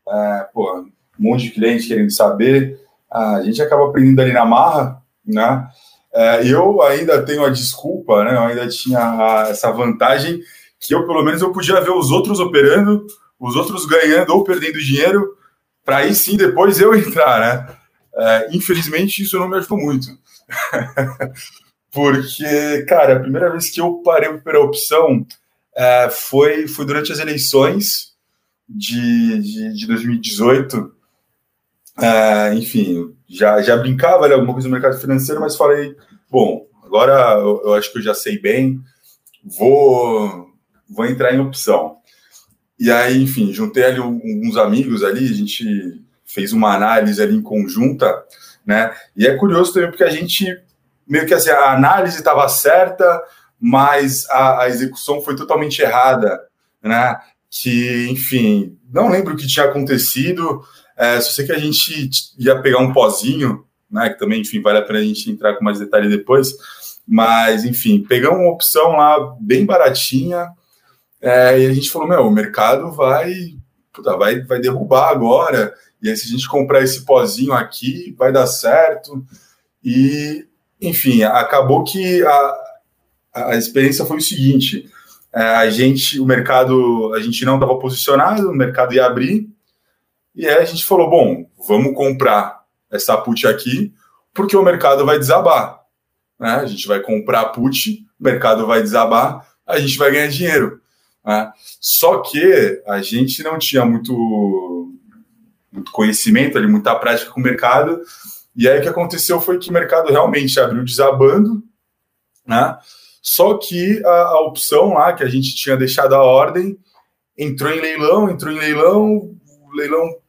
É, pô, um monte de cliente querendo saber a gente acaba aprendendo ali na marra, né? É, eu ainda tenho a desculpa, né? Eu ainda tinha a, essa vantagem que eu, pelo menos, eu podia ver os outros operando, os outros ganhando ou perdendo dinheiro, para aí sim depois eu entrar, né? É, infelizmente, isso não me ajudou muito. Porque, cara, a primeira vez que eu parei pela opção é, foi, foi durante as eleições de, de, de 2018 é, enfim, já, já brincava ali alguma coisa no mercado financeiro, mas falei, bom, agora eu, eu, acho que eu já sei bem, vou, vou entrar em opção. E aí, enfim, juntei ali uns amigos ali, a gente fez uma análise ali em conjunta, né? E é curioso também porque a gente meio que assim, a análise estava certa, mas a, a, execução foi totalmente errada, né? Que, enfim, não lembro o que tinha acontecido, é, só sei que a gente ia pegar um pozinho, né? Que também, enfim, vale a pena a gente entrar com mais detalhe depois. Mas, enfim, pegamos uma opção lá bem baratinha. É, e a gente falou, meu, o mercado vai, puta, vai, vai derrubar agora. E aí, se a gente comprar esse pozinho aqui, vai dar certo. E, enfim, acabou que a, a experiência foi o seguinte: é, a gente, o mercado, a gente não estava posicionado, o mercado ia abrir, e aí a gente falou: bom, vamos comprar essa put aqui, porque o mercado vai desabar. Né? A gente vai comprar put, o mercado vai desabar, a gente vai ganhar dinheiro. Né? Só que a gente não tinha muito, muito conhecimento ali, muita prática com o mercado. E aí o que aconteceu foi que o mercado realmente abriu desabando, né? Só que a, a opção lá que a gente tinha deixado a ordem entrou em leilão, entrou em leilão, o leilão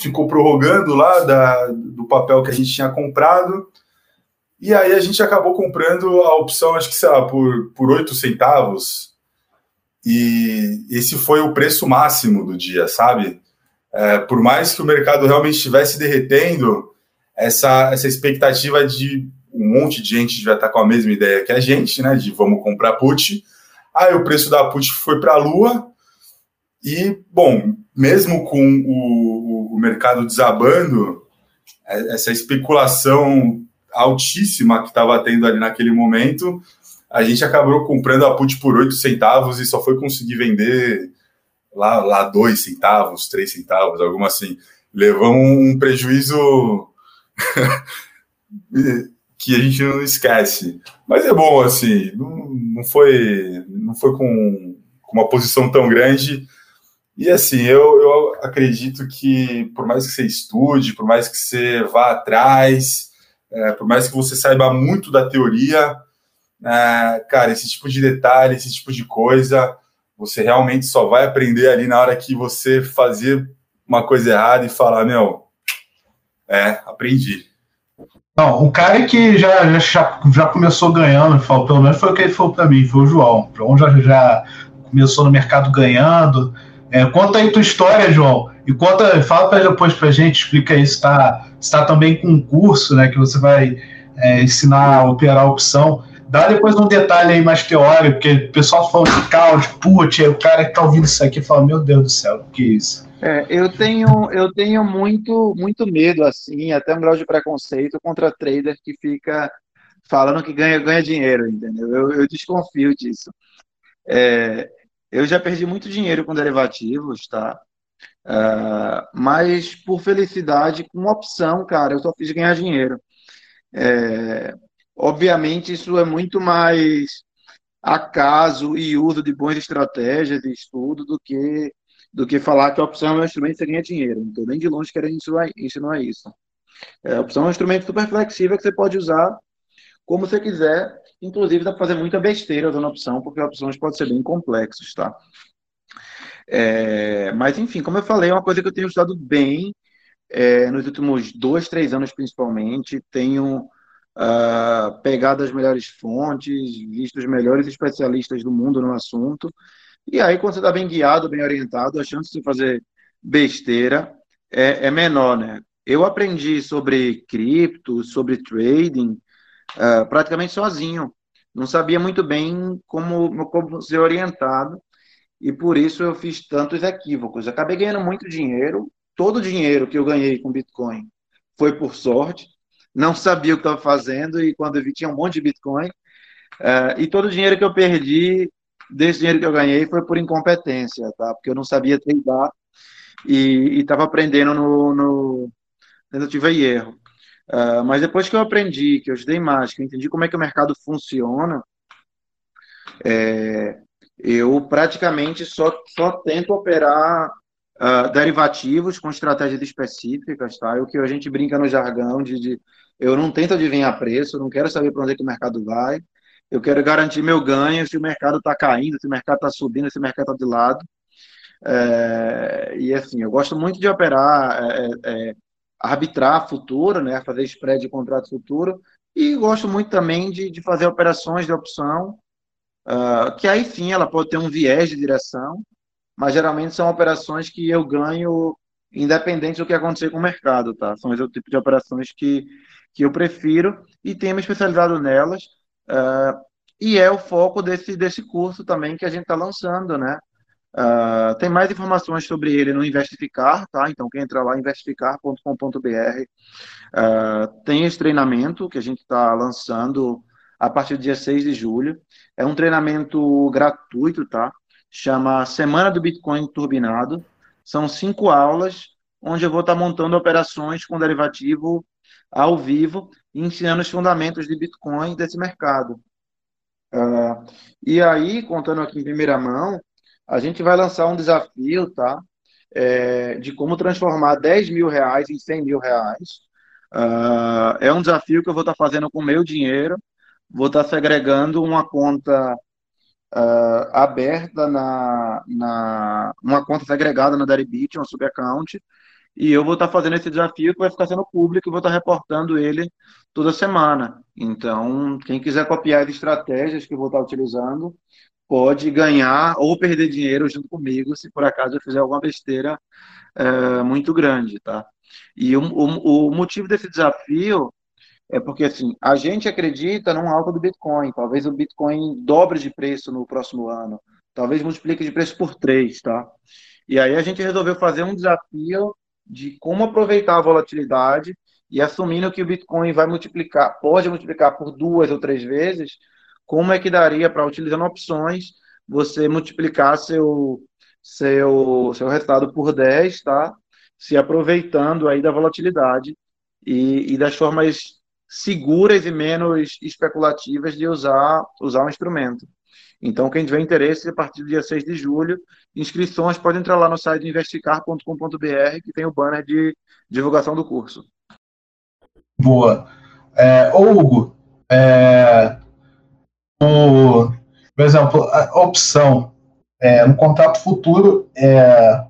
ficou prorrogando lá da, do papel que a gente tinha comprado. E aí a gente acabou comprando a opção, acho que, sei lá, por, por 8 centavos. E esse foi o preço máximo do dia, sabe? É, por mais que o mercado realmente estivesse derretendo, essa, essa expectativa de um monte de gente devia estar com a mesma ideia que a gente, né? De vamos comprar put. Aí o preço da put foi para a lua. E, bom, mesmo com o, o mercado desabando, é, essa especulação altíssima que estava tendo ali naquele momento, a gente acabou comprando a put por 8 centavos e só foi conseguir vender lá, lá 2 centavos, 3 centavos, alguma assim. Levamos um prejuízo que a gente não esquece. Mas é bom, assim, não, não foi, não foi com uma posição tão grande, e assim, eu, eu acredito que por mais que você estude, por mais que você vá atrás, é, por mais que você saiba muito da teoria, é, cara, esse tipo de detalhe, esse tipo de coisa você realmente só vai aprender ali na hora que você fazer uma coisa errada e falar, meu, é, aprendi. Não, o cara que já, já, já começou ganhando, pelo menos foi o que ele falou para mim, foi o João. O João já, já começou no mercado ganhando. É, conta aí tua história, João. E conta, fala pra, depois pra gente, explica aí se está tá também com um curso, né, que você vai é, ensinar a operar a opção. Dá depois um detalhe aí mais teórico, porque o pessoal fala de caos, put, o cara que tá ouvindo isso aqui fala, meu Deus do céu, o que é isso? É, eu tenho, eu tenho muito, muito medo, assim, até um grau de preconceito contra trader que fica falando que ganha, ganha dinheiro, entendeu? Eu, eu desconfio disso. É, eu já perdi muito dinheiro com derivativos, tá? Uh, mas, por felicidade, com opção, cara, eu só fiz ganhar dinheiro. É, obviamente, isso é muito mais acaso e uso de boas estratégias e estudo do que do que falar que a opção é um instrumento que você ganha dinheiro. Não estou nem de longe querendo ensinar, ensinar isso. É, a opção é um instrumento super flexível que você pode usar como você quiser. Inclusive, dá para fazer muita besteira usando opção, porque opções podem ser bem complexas, tá? É, mas, enfim, como eu falei, é uma coisa que eu tenho estudado bem é, nos últimos dois, três anos, principalmente. Tenho uh, pegado as melhores fontes, visto os melhores especialistas do mundo no assunto. E aí, quando você está bem guiado, bem orientado, a chance de fazer besteira é, é menor, né? Eu aprendi sobre cripto, sobre trading, uh, praticamente sozinho. Não sabia muito bem como, como ser orientado e por isso eu fiz tantos equívocos. acabei ganhando muito dinheiro. Todo o dinheiro que eu ganhei com Bitcoin foi por sorte. Não sabia o que estava fazendo e quando eu vi tinha um monte de Bitcoin. Uh, e todo o dinheiro que eu perdi, desse dinheiro que eu ganhei, foi por incompetência, tá? Porque eu não sabia treinar e estava aprendendo no, no tentativa e erro. Uh, mas depois que eu aprendi, que eu estudei mais, que eu entendi como é que o mercado funciona, é, eu praticamente só, só tento operar uh, derivativos com estratégias específicas, tá? O que a gente brinca no jargão de, de eu não tento adivinhar preço, não quero saber para onde é que o mercado vai, eu quero garantir meu ganho se o mercado está caindo, se o mercado está subindo, se o mercado está de lado. É, e assim, eu gosto muito de operar, é, é, é, arbitrar futuro, né, fazer spread de contrato futuro, e gosto muito também de, de fazer operações de opção Uh, que aí sim ela pode ter um viés de direção, mas geralmente são operações que eu ganho independente do que acontecer com o mercado, tá? São esse tipo de operações que, que eu prefiro e tenho me especializado nelas. Uh, e é o foco desse, desse curso também que a gente está lançando, né? Uh, tem mais informações sobre ele no Investificar, tá? Então, quem entra lá, investificar.com.br, uh, tem esse treinamento que a gente está lançando a partir do dia 6 de julho. É um treinamento gratuito, tá? Chama Semana do Bitcoin Turbinado. São cinco aulas, onde eu vou estar montando operações com derivativo ao vivo e ensinando os fundamentos de Bitcoin desse mercado. Uh, e aí, contando aqui em primeira mão, a gente vai lançar um desafio, tá? É, de como transformar 10 mil reais em 100 mil reais. Uh, é um desafio que eu vou estar fazendo com o meu dinheiro vou estar segregando uma conta uh, aberta na, na uma conta segregada na Deribit, uma subaccount, e eu vou estar fazendo esse desafio que vai ficar sendo público e vou estar reportando ele toda semana. Então, quem quiser copiar as estratégias que eu vou estar utilizando, pode ganhar ou perder dinheiro junto comigo se por acaso eu fizer alguma besteira é, muito grande, tá? E o, o, o motivo desse desafio é porque assim, a gente acredita num alta do Bitcoin. Talvez o Bitcoin dobre de preço no próximo ano. Talvez multiplique de preço por três, tá? E aí a gente resolveu fazer um desafio de como aproveitar a volatilidade e assumindo que o Bitcoin vai multiplicar, pode multiplicar por duas ou três vezes, como é que daria para, utilizando opções, você multiplicar seu, seu, seu resultado por 10, tá? Se aproveitando aí da volatilidade e, e das formas seguras e menos especulativas de usar, usar o instrumento. Então, quem tiver interesse, a partir do dia 6 de julho, inscrições pode entrar lá no site investicar.com.br, que tem o banner de divulgação do curso. Boa. É, Hugo, é, o, por exemplo, a opção, é, no contrato futuro, é,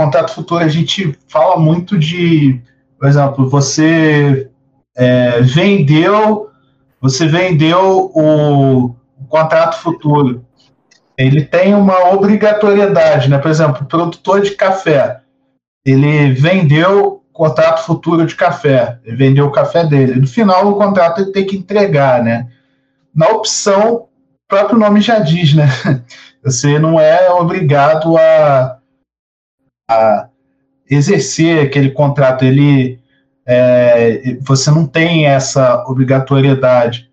contrato futuro a gente fala muito de, por exemplo, você é, vendeu, você vendeu o, o, contrato futuro. Ele tem uma obrigatoriedade, né? Por exemplo, o produtor de café, ele vendeu contrato futuro de café, ele vendeu o café dele. No final, o contrato ele tem que entregar, né? Na opção, o próprio nome já diz, né? Você não é obrigado a, a exercer aquele contrato. Ele, é, você não tem essa obrigatoriedade.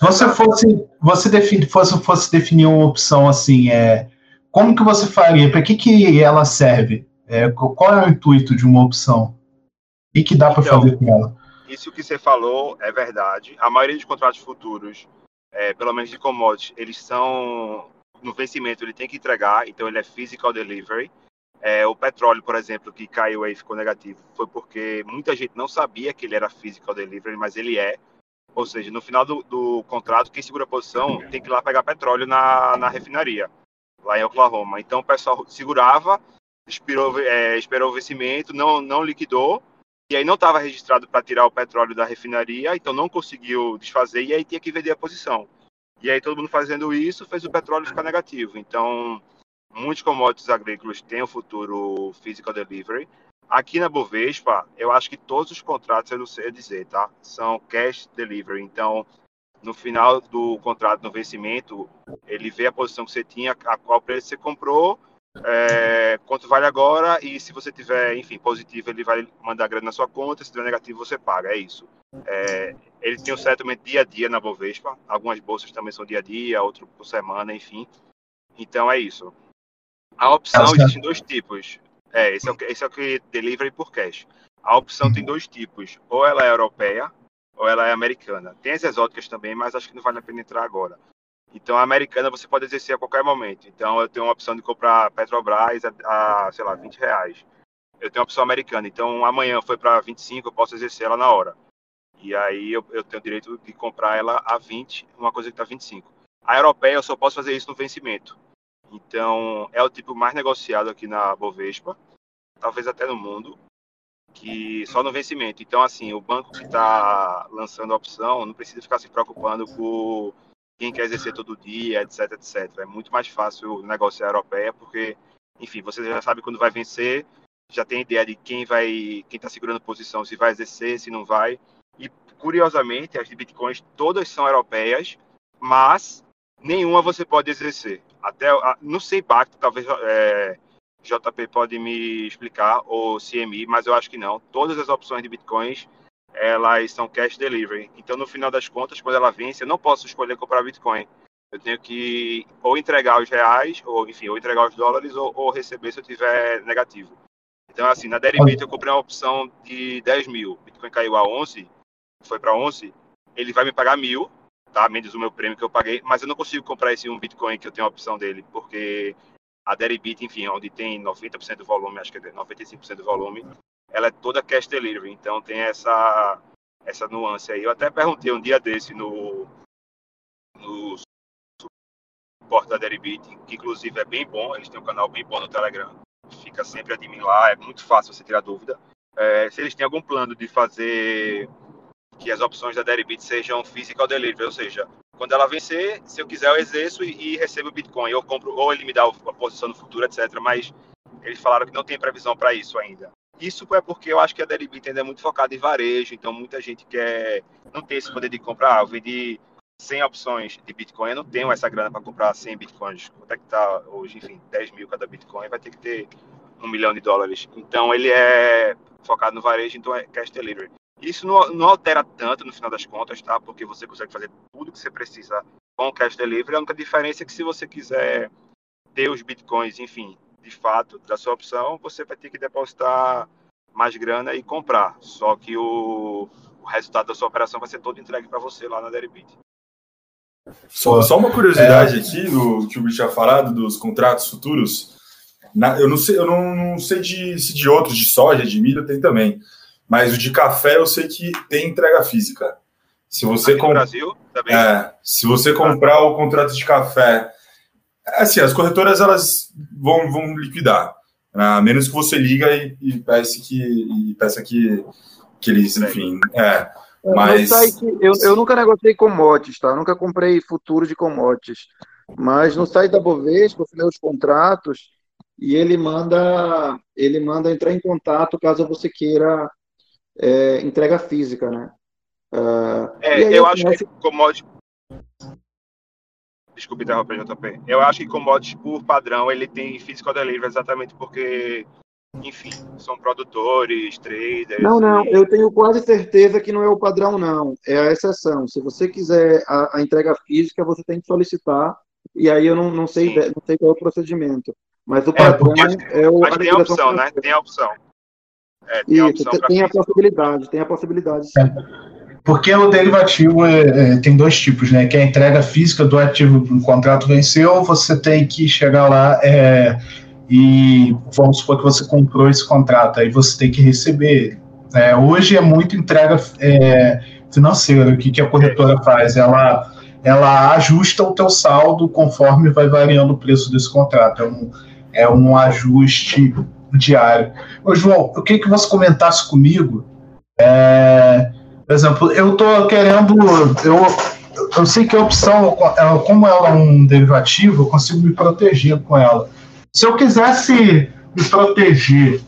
Se você fosse, você define, fosse, fosse definir uma opção assim, é, como que você faria? Para que, que ela serve? É, qual é o intuito de uma opção? O que, que dá para então, fazer com ela? Isso que você falou é verdade. A maioria dos contratos futuros, é, pelo menos de commodities, eles são no vencimento ele tem que entregar, então ele é physical delivery. É, o petróleo, por exemplo, que caiu aí ficou negativo, foi porque muita gente não sabia que ele era physical delivery, mas ele é. Ou seja, no final do, do contrato, quem segura a posição tem que ir lá pegar petróleo na, na refinaria, lá em Oklahoma. Então o pessoal segurava, esperou, é, esperou o vencimento, não, não liquidou, e aí não estava registrado para tirar o petróleo da refinaria, então não conseguiu desfazer, e aí tinha que vender a posição. E aí todo mundo fazendo isso fez o petróleo ficar negativo. Então, muitos commodities agrícolas têm o futuro physical delivery. Aqui na Bovespa, eu acho que todos os contratos, eu não sei dizer, tá? São cash delivery. Então, no final do contrato, no vencimento, ele vê a posição que você tinha, a qual preço você comprou, é, quanto vale agora, e se você tiver, enfim, positivo, ele vai mandar grana na sua conta, se tiver negativo, você paga. É isso. É, ele tem o settlement dia a dia na Bovespa. Algumas bolsas também são dia a dia, outro por semana, enfim. Então é isso. A opção Nossa. dois tipos. É, esse é, o, esse é o que delivery por cash. A opção tem dois tipos. Ou ela é europeia, ou ela é americana. Tem as exóticas também, mas acho que não vale a pena entrar agora. Então, a americana você pode exercer a qualquer momento. Então, eu tenho uma opção de comprar Petrobras a, a sei lá, 20 reais. Eu tenho a opção americana. Então, amanhã foi para 25, eu posso exercer ela na hora. E aí eu, eu tenho o direito de comprar ela a 20, uma coisa que está 25. A europeia eu só posso fazer isso no vencimento. Então é o tipo mais negociado aqui na Bovespa, talvez até no mundo, que só no vencimento. Então assim, o banco que está lançando a opção não precisa ficar se preocupando com quem quer exercer todo dia, etc, etc. É muito mais fácil negociar a europeia porque, enfim, você já sabe quando vai vencer, já tem ideia de quem vai, quem está segurando posição, se vai exercer, se não vai. E, curiosamente, as de bitcoins todas são europeias, mas nenhuma você pode exercer. Até no CEPAC, talvez é, JP pode me explicar, ou CMI, mas eu acho que não. Todas as opções de bitcoins elas são cash delivery. Então, no final das contas, quando ela vence, eu não posso escolher comprar Bitcoin. Eu tenho que ou entregar os reais, ou enfim, ou entregar os dólares, ou, ou receber se eu tiver negativo. Então, assim, na Deribit eu comprei uma opção de 10 mil. Bitcoin caiu a 11, foi para 11, ele vai me pagar mil, tá? Menos o meu prêmio que eu paguei, mas eu não consigo comprar esse um Bitcoin que eu tenho a opção dele, porque a Deribit, enfim, onde tem 90% do volume, acho que é 95% do volume, ela é toda cash delivery, então tem essa essa nuance aí. Eu até perguntei um dia desse no no suporte da Deribit, que inclusive é bem bom, eles têm um canal bem bom no Telegram, fica sempre admin lá, é muito fácil você tirar dúvida. É, se eles têm algum plano de fazer que as opções da Deribit sejam physical delivery, ou seja, quando ela vencer, se eu quiser eu exerço e, e recebo Bitcoin, eu compro ou ele me dá a posição no futuro, etc. Mas eles falaram que não tem previsão para isso ainda. Isso é porque eu acho que a Deribit ainda é muito focada em varejo, então muita gente quer não tem esse poder de comprar. Ah, eu vendi 100 opções de Bitcoin, eu não tenho essa grana para comprar 100 Bitcoins. Quanto é que está hoje? Enfim, 10 mil cada Bitcoin, vai ter que ter um milhão de dólares. Então ele é focado no varejo, então é cash delivery. Isso não, não, altera tanto no final das contas, tá? Porque você consegue fazer tudo que você precisa com o cash delivery. A única diferença é que se você quiser ter os bitcoins, enfim, de fato, da sua opção, você vai ter que depositar mais grana e comprar. Só que o, o resultado da sua operação vai ser todo entregue para você lá na Deribit. Só, só uma curiosidade é... aqui do que o Bicho tinha falado dos contratos futuros. Na, eu não sei, eu não, não sei de, se de outros, de soja, de milho tem também. Mas o de café eu sei que tem entrega física. Se você comp... Brasil também. É, se você comprar o contrato de café Assim, as corretoras elas vão, vão liquidar. Né? A menos que você liga e, e peça que, e peça que, que eles, enfim. É, mas... Site, eu, eu nunca negociei commodities, tá? Eu nunca comprei futuro de commodities. Mas no site da Bovespa, eu os contratos e ele manda ele manda entrar em contato caso você queira é, entrega física, né? Uh, é, eu, eu acho que commodities Desculpe interromper, JP. Eu acho que commodities, por padrão, ele tem physical delivery exatamente porque, enfim, são produtores, traders. Não, não, e... eu tenho quase certeza que não é o padrão, não. É a exceção. Se você quiser a, a entrega física, você tem que solicitar, e aí eu não, não, sei, não sei qual é o procedimento. Mas o padrão é, é o. Mas tem a opção, né? Tem a opção. É, tem Isso, a opção tem a possibilidade, tem a possibilidade. Sim. É. Porque o derivativo é, é, tem dois tipos, né? Que é a entrega física do ativo o contrato venceu, você tem que chegar lá é, e vamos supor que você comprou esse contrato, aí você tem que receber ele. É, hoje é muito entrega é, financeira. O que, que a corretora faz? Ela, ela ajusta o teu saldo conforme vai variando o preço desse contrato. É um, é um ajuste diário. Ô, João, eu queria que você comentasse comigo. É, por exemplo, eu estou querendo. Eu, eu sei que a opção, como ela é um derivativo, eu consigo me proteger com ela. Se eu quisesse me proteger,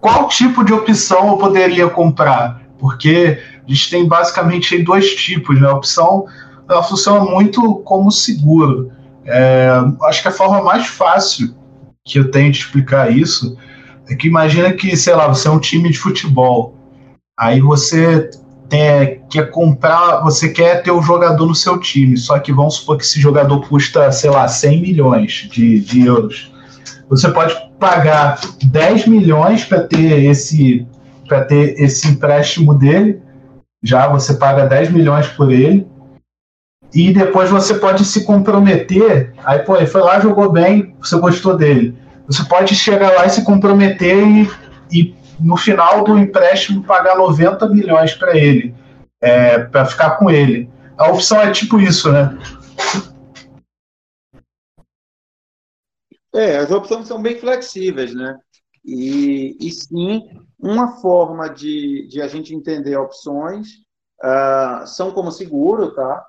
qual tipo de opção eu poderia comprar? Porque a gente tem basicamente dois tipos, né? A opção ela funciona muito como seguro. É, acho que a forma mais fácil que eu tenho de explicar isso é que imagina que, sei lá, você é um time de futebol. Aí você tem, quer comprar, você quer ter o jogador no seu time, só que vamos supor que esse jogador custa, sei lá, 100 milhões de, de euros. Você pode pagar 10 milhões para ter esse para ter esse empréstimo dele. Já você paga 10 milhões por ele. E depois você pode se comprometer. Aí, pô, ele foi lá, jogou bem, você gostou dele. Você pode chegar lá e se comprometer e, e no final do empréstimo pagar 90 milhões para ele, é, para ficar com ele. A opção é tipo isso, né? É, as opções são bem flexíveis, né? E, e sim, uma forma de, de a gente entender opções uh, são como seguro, tá?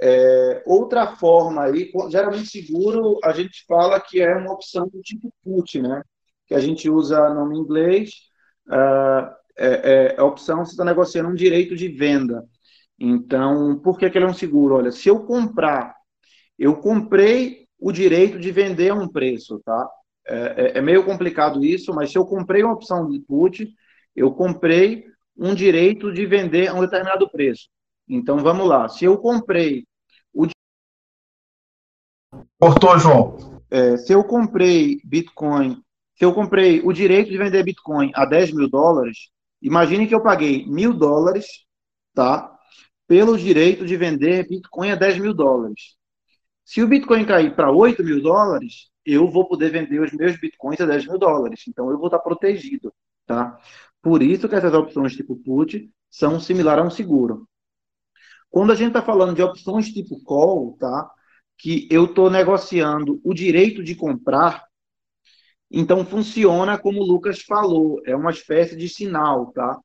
É, outra forma aí, geralmente seguro, a gente fala que é uma opção do tipo put, né? Que a gente usa nome inglês uh, é, é, a opção você está negociando um direito de venda. Então, por que, que ele é um seguro? Olha, se eu comprar, eu comprei o direito de vender a um preço, tá? É, é, é meio complicado isso, mas se eu comprei uma opção de put, eu comprei um direito de vender a um determinado preço. Então, vamos lá. Se eu comprei o. Cortou, João. É, se eu comprei Bitcoin se eu comprei o direito de vender Bitcoin a 10 mil dólares, imagine que eu paguei mil dólares, tá? Pelo direito de vender Bitcoin a 10 mil dólares. Se o Bitcoin cair para 8 mil dólares, eu vou poder vender os meus Bitcoins a 10 mil dólares. Então eu vou estar protegido, tá? Por isso que essas opções tipo put são similares a um seguro. Quando a gente está falando de opções tipo call, tá? Que eu estou negociando o direito de comprar, então funciona como o Lucas falou, é uma espécie de sinal, tá?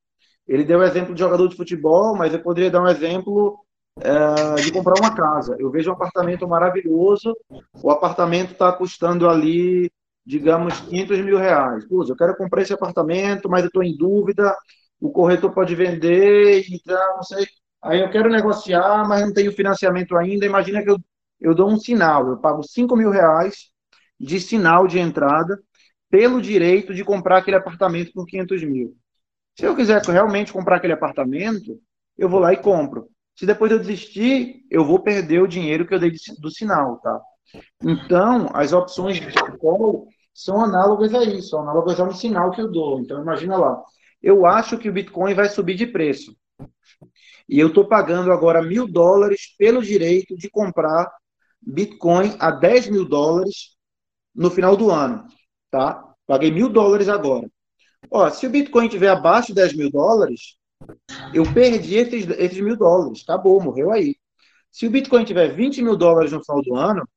Ele deu o exemplo de jogador de futebol, mas eu poderia dar um exemplo é, de comprar uma casa. Eu vejo um apartamento maravilhoso, o apartamento está custando ali, digamos, 500 mil reais. Putz, eu quero comprar esse apartamento, mas eu estou em dúvida, o corretor pode vender, então, não sei. Aí eu quero negociar, mas não tenho financiamento ainda. Imagina que eu, eu dou um sinal, eu pago 5 mil reais de sinal de entrada pelo direito de comprar aquele apartamento por 500 mil. Se eu quiser realmente comprar aquele apartamento, eu vou lá e compro. Se depois eu desistir, eu vou perder o dinheiro que eu dei do sinal, tá? Então, as opções de call são análogas a isso, análogas ao sinal que eu dou. Então, imagina lá. Eu acho que o Bitcoin vai subir de preço. E eu estou pagando agora mil dólares pelo direito de comprar Bitcoin a 10 mil dólares no final do ano tá? Paguei mil dólares agora. Ó, se o Bitcoin estiver abaixo de 10 mil dólares, eu perdi esses, esses mil dólares. Acabou, morreu aí. Se o Bitcoin tiver 20 mil dólares no final do ano,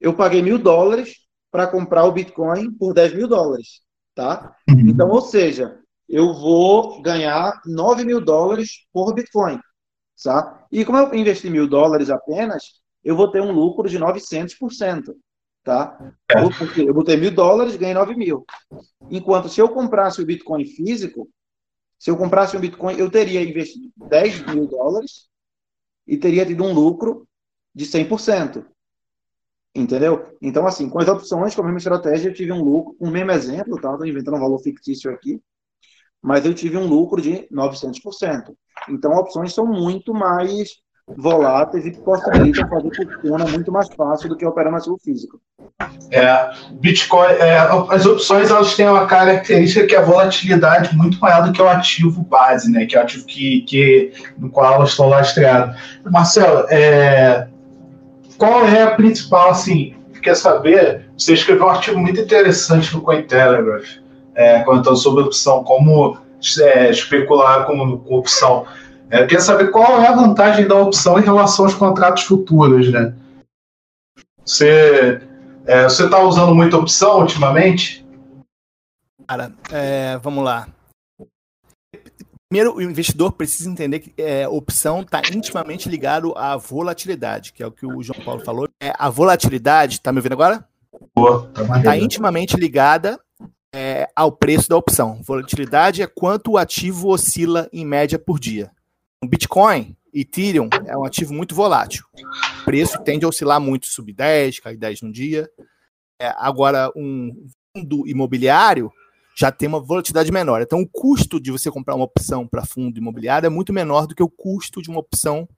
eu paguei mil dólares para comprar o Bitcoin por 10 mil dólares, tá? Uhum. Então, ou seja, eu vou ganhar 9 mil dólares por Bitcoin, tá? E como eu investi mil dólares apenas, eu vou ter um lucro de 900%, tá? É. Eu botei mil dólares, ganhei 9 mil. Enquanto se eu comprasse o Bitcoin físico, se eu comprasse um Bitcoin, eu teria investido 10 mil dólares e teria tido um lucro de 100%. Entendeu? Então, assim, com as opções, com a mesma estratégia, eu tive um lucro, um mesmo exemplo, tá? Estou inventando um valor fictício aqui, mas eu tive um lucro de 900%. Então, opções são muito mais voláteis e possibilitam fazer fortuna muito mais fácil do que operar no ativo físico. É, Bitcoin, é, as opções elas têm uma característica que é a volatilidade muito maior do que o ativo base, né? Que é o ativo que, que no qual elas estão lastreadas. Marcelo, é, qual é a principal, assim, quer saber? Você escreveu um artigo muito interessante no Cointelegraph, é, comentando sobre opção, como é, especular com, com opção. É, quer saber qual é a vantagem da opção em relação aos contratos futuros, né? Você é, você está usando muita opção ultimamente? Cara, é, vamos lá. Primeiro, o investidor precisa entender que é, opção está intimamente ligado à volatilidade, que é o que o João Paulo falou. É, a volatilidade, está me ouvindo agora? Está tá intimamente ligada é, ao preço da opção. Volatilidade é quanto o ativo oscila em média por dia. Bitcoin, Ethereum é um ativo muito volátil. O preço tende a oscilar muito, subir 10, cair 10 no dia. É, agora, um fundo imobiliário já tem uma volatilidade menor. Então, o custo de você comprar uma opção para fundo imobiliário é muito menor do que o custo de uma opção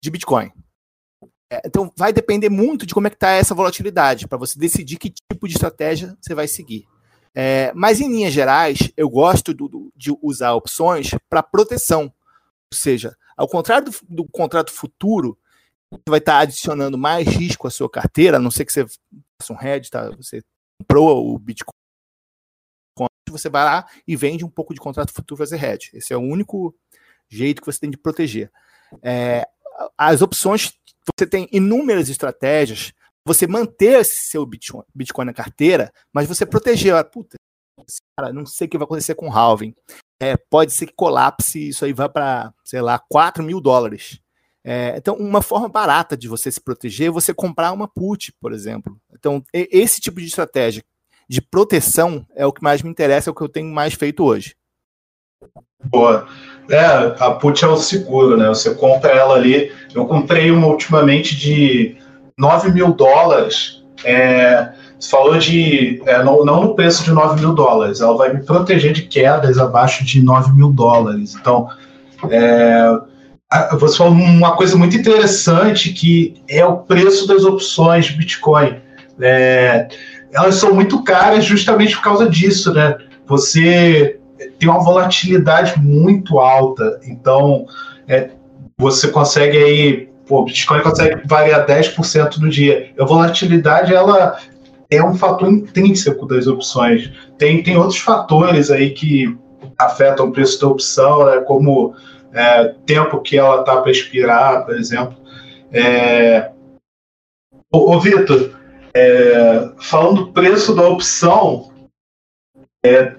de Bitcoin. É, então, vai depender muito de como é que está essa volatilidade, para você decidir que tipo de estratégia você vai seguir. É, mas, em linhas gerais, eu gosto do, do, de usar opções para proteção. Ou seja, ao contrário do, do contrato futuro, você vai estar adicionando mais risco à sua carteira, a não ser que você faça um hedge, tá? você comprou o Bitcoin, você vai lá e vende um pouco de contrato futuro fazer hedge. Esse é o único jeito que você tem de proteger. É, as opções, você tem inúmeras estratégias, você manter seu Bitcoin, Bitcoin na carteira, mas você proteger. Puta, cara, não sei o que vai acontecer com o halving é, pode ser que colapse, isso aí vá para, sei lá, 4 mil dólares. É, então, uma forma barata de você se proteger é você comprar uma put, por exemplo. Então, esse tipo de estratégia de proteção é o que mais me interessa, é o que eu tenho mais feito hoje. Boa. É, a put é o seguro, né? Você compra ela ali. Eu comprei uma ultimamente de 9 mil dólares. É, você falou de. É, não, não no preço de 9 mil dólares, ela vai me proteger de quedas abaixo de 9 mil dólares. Então, é, você falou uma coisa muito interessante que é o preço das opções de Bitcoin. É, elas são muito caras justamente por causa disso, né? Você tem uma volatilidade muito alta, então é, você consegue aí, pô, Bitcoin consegue variar 10% no dia. A volatilidade ela é um fator intrínseco das opções. Tem, tem outros fatores aí que afetam o preço da opção, né, como é, tempo que ela está para expirar, por exemplo. É... Ô, ô Vitor, é, falando do preço da opção, é,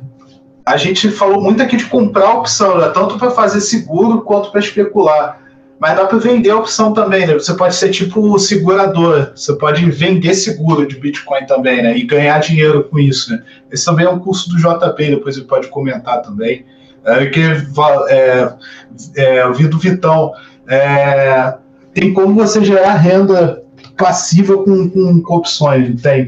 a gente falou muito aqui de comprar opção, né, tanto para fazer seguro quanto para especular. Mas dá para vender a opção também, né? Você pode ser tipo segurador, você pode vender seguro de Bitcoin também, né? E ganhar dinheiro com isso, né? Esse também é um curso do JP, depois ele pode comentar também. É, que é, é, eu do Vitão. É, tem como você gerar renda passiva com, com, com opções, tem?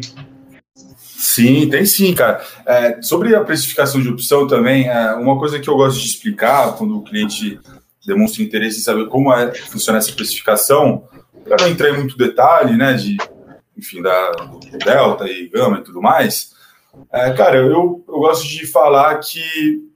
Sim, tem sim, cara. É, sobre a precificação de opção também, é, uma coisa que eu gosto de explicar quando o cliente demonstra interesse em saber como é, funciona essa especificação, para não entrar em muito detalhe, né, de, enfim, da delta e gama e tudo mais, é, cara, eu, eu gosto de falar que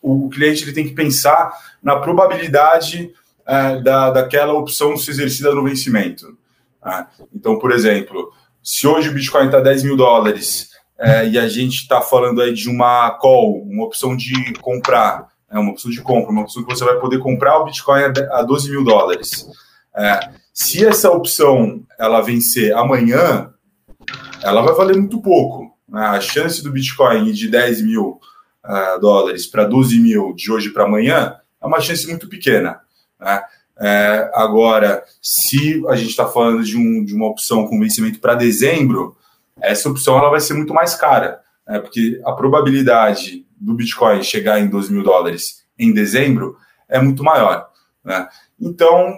o cliente ele tem que pensar na probabilidade é, da, daquela opção ser exercida no vencimento. Né? Então, por exemplo, se hoje o Bitcoin está 10 mil dólares é, e a gente está falando aí de uma call, uma opção de comprar é uma opção de compra, uma opção que você vai poder comprar o Bitcoin a 12 mil dólares. É, se essa opção ela vencer amanhã, ela vai valer muito pouco. Né? A chance do Bitcoin de 10 mil uh, dólares para 12 mil de hoje para amanhã é uma chance muito pequena. Né? É, agora, se a gente está falando de, um, de uma opção com vencimento para dezembro, essa opção ela vai ser muito mais cara, né? porque a probabilidade do Bitcoin chegar em 12 mil dólares em dezembro é muito maior. Né? Então,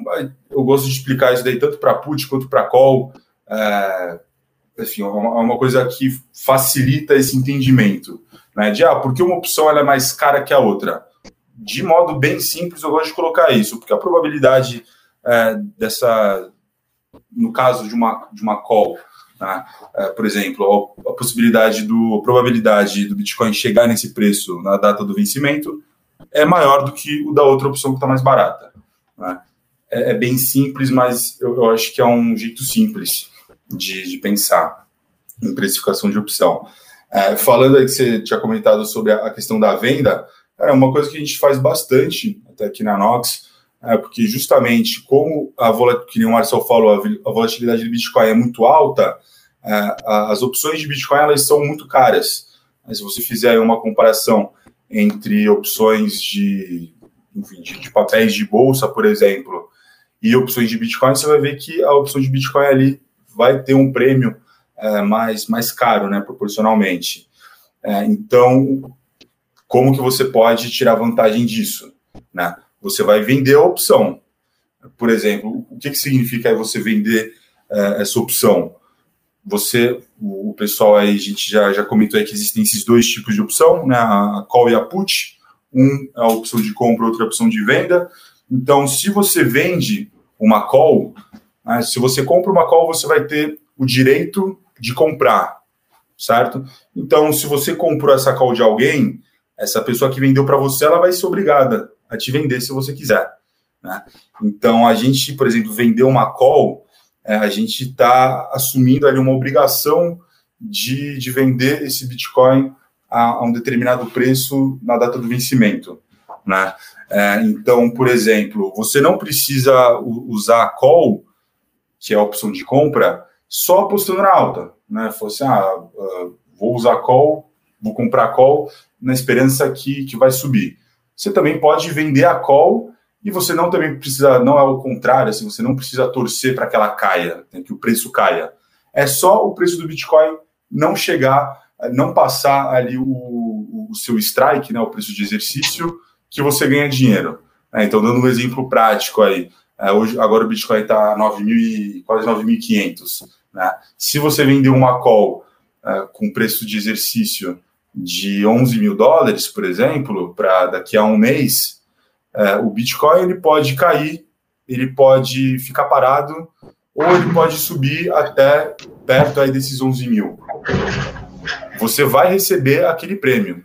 eu gosto de explicar isso daí tanto para put quanto para call. É, enfim, é uma, é uma, coisa que facilita esse entendimento. Né? De, ah, porque uma opção é mais cara que a outra? De modo bem simples, eu gosto de colocar isso, porque a probabilidade é, dessa, no caso de uma, de uma call, né? é, por exemplo, a, a, possibilidade do, a probabilidade do Bitcoin chegar nesse preço na data do vencimento é maior do que o da outra opção que está mais barata. Né? É, é, bem simples, mas eu, eu, acho que é um jeito simples de, de pensar em precificação de opção. É, falando aí que você tinha comentado sobre a, a questão da venda, é uma coisa que a gente faz bastante até aqui na Nox, é, porque justamente como a que o Marcel falou, a, volatilidade do Bitcoin é muito alta, é, as opções de Bitcoin elas são muito caras. Mas se você fizer uma comparação entre opções de, enfim, de, de, papéis de bolsa, por exemplo, e opções de Bitcoin, você vai ver que a opção de Bitcoin ali vai ter um prêmio é, mais, mais caro, né, proporcionalmente. É, então, como que você pode tirar vantagem disso? Né? Você vai vender a opção. Por exemplo, o que, que significa você vender é, essa opção? Você, o, o, pessoal aí, a gente já, já comentou aí que existem esses dois tipos de opção, né? a call e a put. Um é a opção de compra, outra é a opção de venda. Então, se você vende uma call, né, se você compra uma call, você vai ter o direito de comprar, certo? Então, se você comprou essa call de alguém, essa pessoa que vendeu para você, ela vai ser obrigada a te vender se você quiser. Né? Então, a gente, por exemplo, vendeu uma call, é, a gente está assumindo ali uma obrigação de, de vender esse Bitcoin a, a, um determinado preço na data do vencimento. Né? É, então, por exemplo, você não precisa usar a call, que é a opção de compra, só apostando na alta. Né? Fosse, assim, ah, uh, vou usar call, vou comprar call na esperança que, que vai subir. Você também pode vender a call e você não também precisa, não é o contrário, assim, você não precisa torcer para que ela caia, né, que o preço caia. É só o preço do Bitcoin não chegar, não passar ali o, o seu strike, né, o preço de exercício, que você ganha dinheiro. É, então, dando um exemplo prático aí, é, hoje, agora o Bitcoin está quase 9.500. Né? Se você vender uma call é, com preço de exercício de 11 mil dólares, por exemplo, para daqui a um mês, é, o Bitcoin ele pode cair, ele pode ficar parado, ou ele pode subir até perto aí desses 11 mil. Você vai receber aquele prêmio.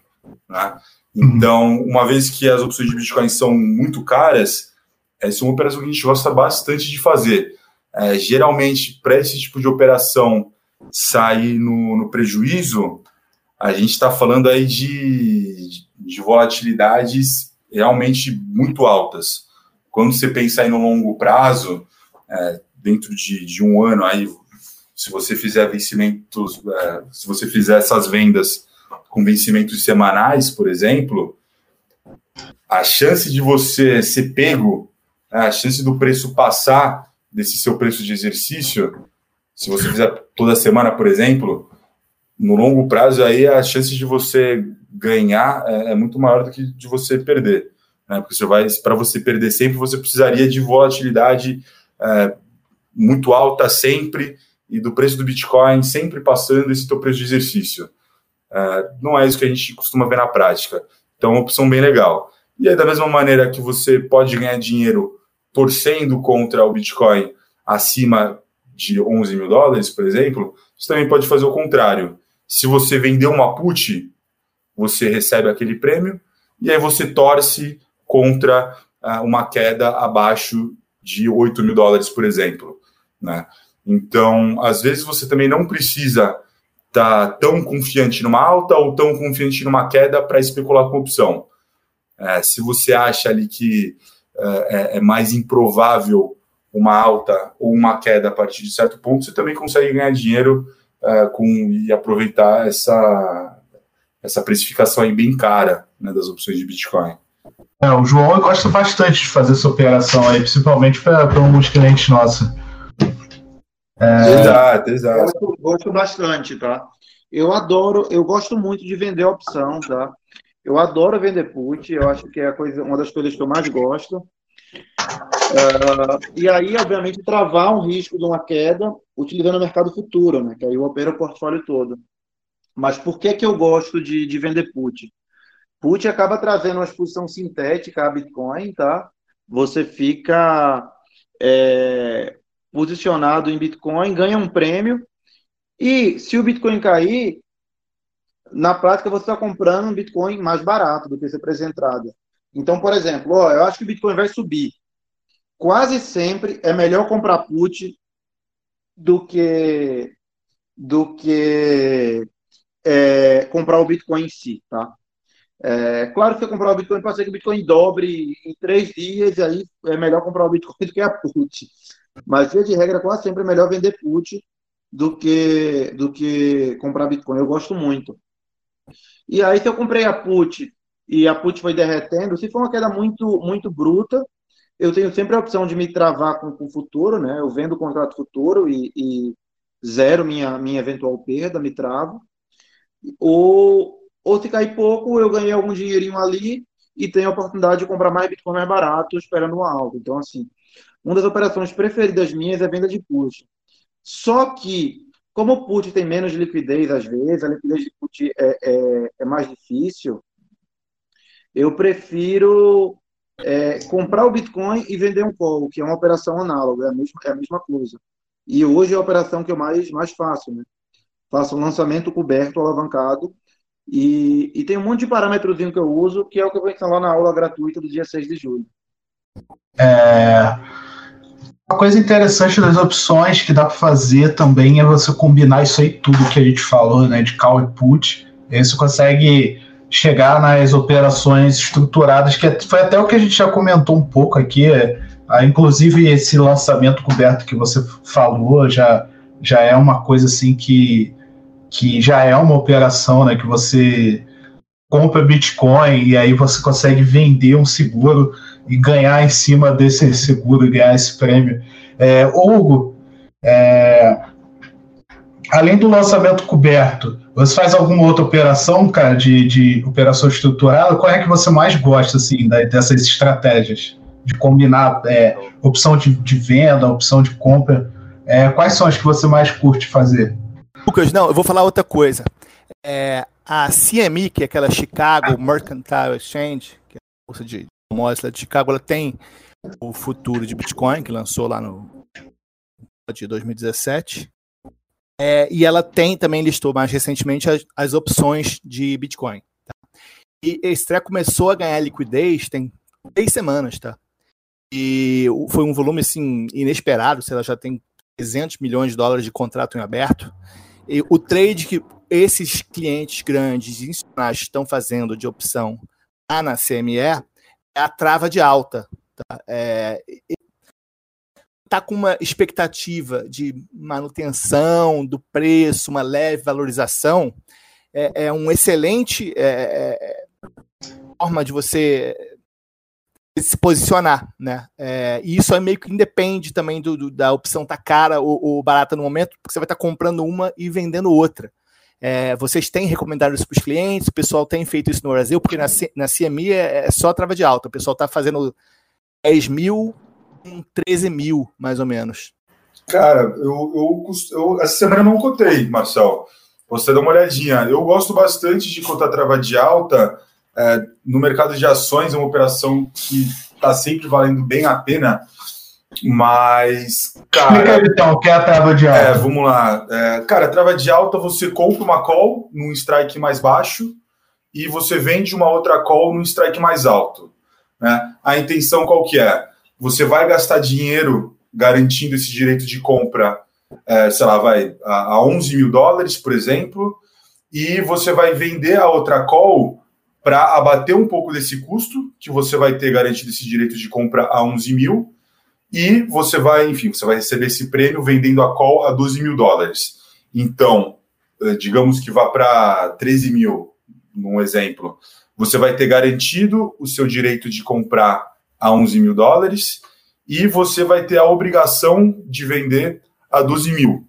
Né? Então, uma vez que as opções de Bitcoin são muito caras, essa é uma operação que a gente gosta bastante de fazer. É, geralmente, para esse tipo de operação sair no, no prejuízo, a gente está falando aí de, de volatilidades realmente muito altas. Quando você pensa aí no longo prazo, é, dentro de, de, um ano, aí, se você fizer vencimentos, é, se você fizer essas vendas com vencimentos semanais, por exemplo, a chance de você ser pego a chance do preço passar desse seu preço de exercício, se você fizer toda semana, por exemplo, no longo prazo aí a chance de você ganhar é, é muito maior do que de você perder, né? Porque você vai para você perder sempre você precisaria de volatilidade é, muito alta sempre e do preço do Bitcoin sempre passando esse teu preço de exercício. É, não é isso que a gente costuma ver na prática. Então, é uma opção bem legal. E aí, da mesma maneira que você pode ganhar dinheiro torcendo contra o Bitcoin acima de 11 mil dólares, por exemplo, você também pode fazer o contrário. Se você vender uma put, você recebe aquele prêmio e aí você torce contra uh, uma queda abaixo de 8 mil dólares, por exemplo. Né? Então, às vezes você também não precisa estar tá tão confiante numa alta ou tão confiante numa queda para especular com opção. É, se você acha ali que é, é, é mais improvável uma alta ou uma queda a partir de certo ponto, você também consegue ganhar dinheiro uh, com, e aproveitar essa, essa precificação aí bem cara né, das opções de Bitcoin. É, o João gosta bastante de fazer essa operação aí, principalmente para alguns clientes nossos. É... Exato, exato. Eu gosto bastante, tá? Eu adoro, eu gosto muito de vender opção, tá? Eu adoro vender put, eu acho que é a coisa, uma das coisas que eu mais gosto. Uh, e aí, obviamente, travar um risco de uma queda utilizando o mercado futuro, né? Que aí eu opero o portfólio todo. Mas por que, que eu gosto de, de vender put? Put acaba trazendo uma exposição sintética a Bitcoin, tá? Você fica é, posicionado em Bitcoin, ganha um prêmio, e se o Bitcoin cair, na prática você está comprando um Bitcoin mais barato do que essa preço entrada. Então, por exemplo, ó, eu acho que o Bitcoin vai subir. Quase sempre é melhor comprar put do que do que é, comprar o Bitcoin em si, tá? É, claro que você comprar o Bitcoin pode ser que o Bitcoin dobre em três dias, e aí é melhor comprar o Bitcoin do que a put. Mas, via de regra, quase sempre é melhor vender put do que, do que comprar Bitcoin. Eu gosto muito. E aí, se eu comprei a put e a put foi derretendo, se for uma queda muito, muito bruta, eu tenho sempre a opção de me travar com o futuro, né? Eu vendo o contrato futuro e, e zero minha, minha eventual perda, me travo. Ou ou se cair pouco, eu ganhei algum dinheirinho ali e tenho a oportunidade de comprar mais Bitcoin mais barato, esperando uma alta. Então, assim, uma das operações preferidas minhas é venda de put. Só que, como o put tem menos liquidez às vezes, a liquidez de put é, é, é mais difícil, eu prefiro é, comprar o Bitcoin e vender um call, que é uma operação análoga, é a mesma, é a mesma coisa. E hoje é a operação que eu mais, mais faço, né? Faço um lançamento coberto, alavancado, e, e tem um monte de parâmetros que eu uso, que é o que eu vou ensinar na aula gratuita do dia 6 de julho. É, uma coisa interessante das opções que dá para fazer também é você combinar isso aí tudo que a gente falou, né, de call e put. Aí você consegue chegar nas operações estruturadas, que foi até o que a gente já comentou um pouco aqui. É, inclusive esse lançamento coberto que você falou já, já é uma coisa assim que que já é uma operação, né, que você compra Bitcoin e aí você consegue vender um seguro e ganhar em cima desse seguro ganhar esse prêmio. É, Hugo, é, além do lançamento coberto, você faz alguma outra operação, cara, de, de operação estruturada? Qual é que você mais gosta, assim, dessas estratégias? De combinar é, opção de, de, venda, opção de compra? É, quais são as que você mais curte fazer? Lucas, não, eu vou falar outra coisa. É, a CME, que é aquela Chicago Mercantile Exchange, que é a bolsa de commodities de Chicago, ela tem o futuro de Bitcoin, que lançou lá no de 2017. É, e ela tem também listou mais recentemente as, as opções de Bitcoin. Tá? E esse treco começou a ganhar liquidez tem três semanas, tá? E foi um volume assim inesperado, sei lá, já tem 300 milhões de dólares de contrato em aberto. E o trade que esses clientes grandes institucionais estão fazendo de opção lá na CME é a trava de alta. Tá, é, tá com uma expectativa de manutenção do preço, uma leve valorização, é, é um excelente é, é forma de você se posicionar, né? É, e isso é meio que independe também do, do da opção tá cara ou, ou, barata no momento, porque você vai estar tá comprando uma e vendendo outra. É, vocês têm recomendado isso para os clientes? O pessoal tem feito isso no Brasil? Porque na, na CMI é, é só trava de alta. O pessoal está fazendo 10 mil, 13 mil, mais ou menos. Cara, eu, eu, eu essa semana eu não cotei, Marcel. Você dá uma olhadinha. Eu gosto bastante de cotar trava de alta é, no mercado de ações é uma operação que está sempre valendo bem a pena, mas. Cara, Explica então, o que é a trava de alta? É, vamos lá. É, cara, trava de alta você compra uma call num strike mais baixo e você vende uma outra call num strike mais alto. Né? A intenção qual que é? Você vai gastar dinheiro garantindo esse direito de compra, é, sei lá, vai a, a 11 mil dólares, por exemplo, e você vai vender a outra call para abater um pouco desse custo que você vai ter garantido esse direito de compra a 11 mil e você vai, enfim, você vai receber esse prêmio vendendo a call a 12 mil dólares. Então, eh, digamos que vá para 13 mil, num exemplo, você vai ter garantido o seu direito de comprar a 11 mil dólares e você vai ter a obrigação de vender a 12 mil.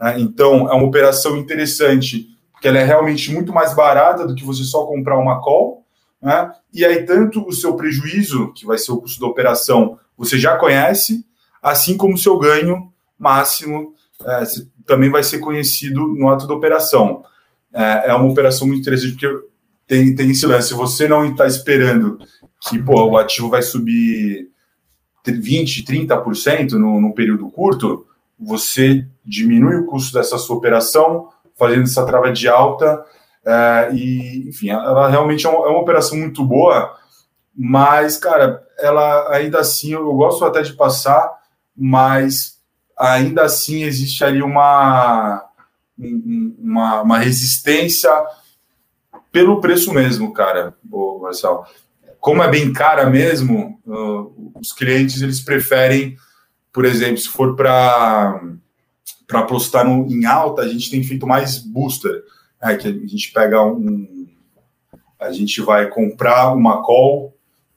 Né? Então, é uma operação interessante, porque ela é realmente muito mais barata do que você só comprar uma call. Né? E aí, tanto o seu prejuízo, que vai ser o custo da operação, você já conhece, assim como o seu ganho máximo é, também vai ser conhecido no ato da operação. É, é uma operação muito interessante, porque tem, tem esse lance, você não está esperando que pô, o ativo vai subir 20%, 30% no, no período curto, você diminui o custo dessa sua operação, fazendo essa trava de alta, é, e, enfim, ela realmente é uma, é uma, operação muito boa, mas, cara, ela ainda assim, eu gosto até de passar, mas ainda assim existe ali uma, uma, uma resistência pelo preço mesmo, cara, Marcelo como é bem cara mesmo, uh, os clientes eles preferem, por exemplo, se for para para apostar no, em alta, a gente tem feito mais booster, é, que a gente pega um, a gente vai comprar uma call,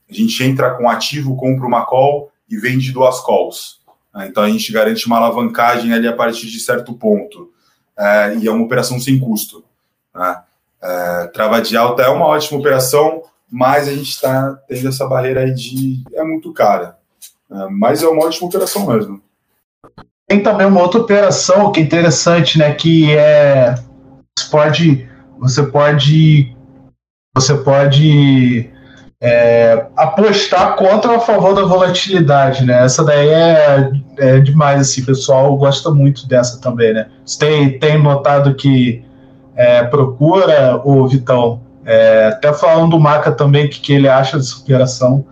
a gente entra com ativo, compra uma call e vende duas calls. É, então a gente garante uma alavancagem ali a partir de certo ponto. É, e é uma operação sem custo. Né? É, trava de alta é uma ótima operação, mas a gente está tendo essa barreira aí de é muito cara. É, mas é uma ótima operação mesmo. Tem também uma outra operação que é interessante, né? Que é você pode você pode você pode é, apostar contra ou a favor da volatilidade, né? Essa daí é, é demais, assim, o pessoal gosta muito dessa também, né? Você tem, tem notado que é, procura, o Vitão, é, até falando do Maca também, o que, que ele acha dessa operação.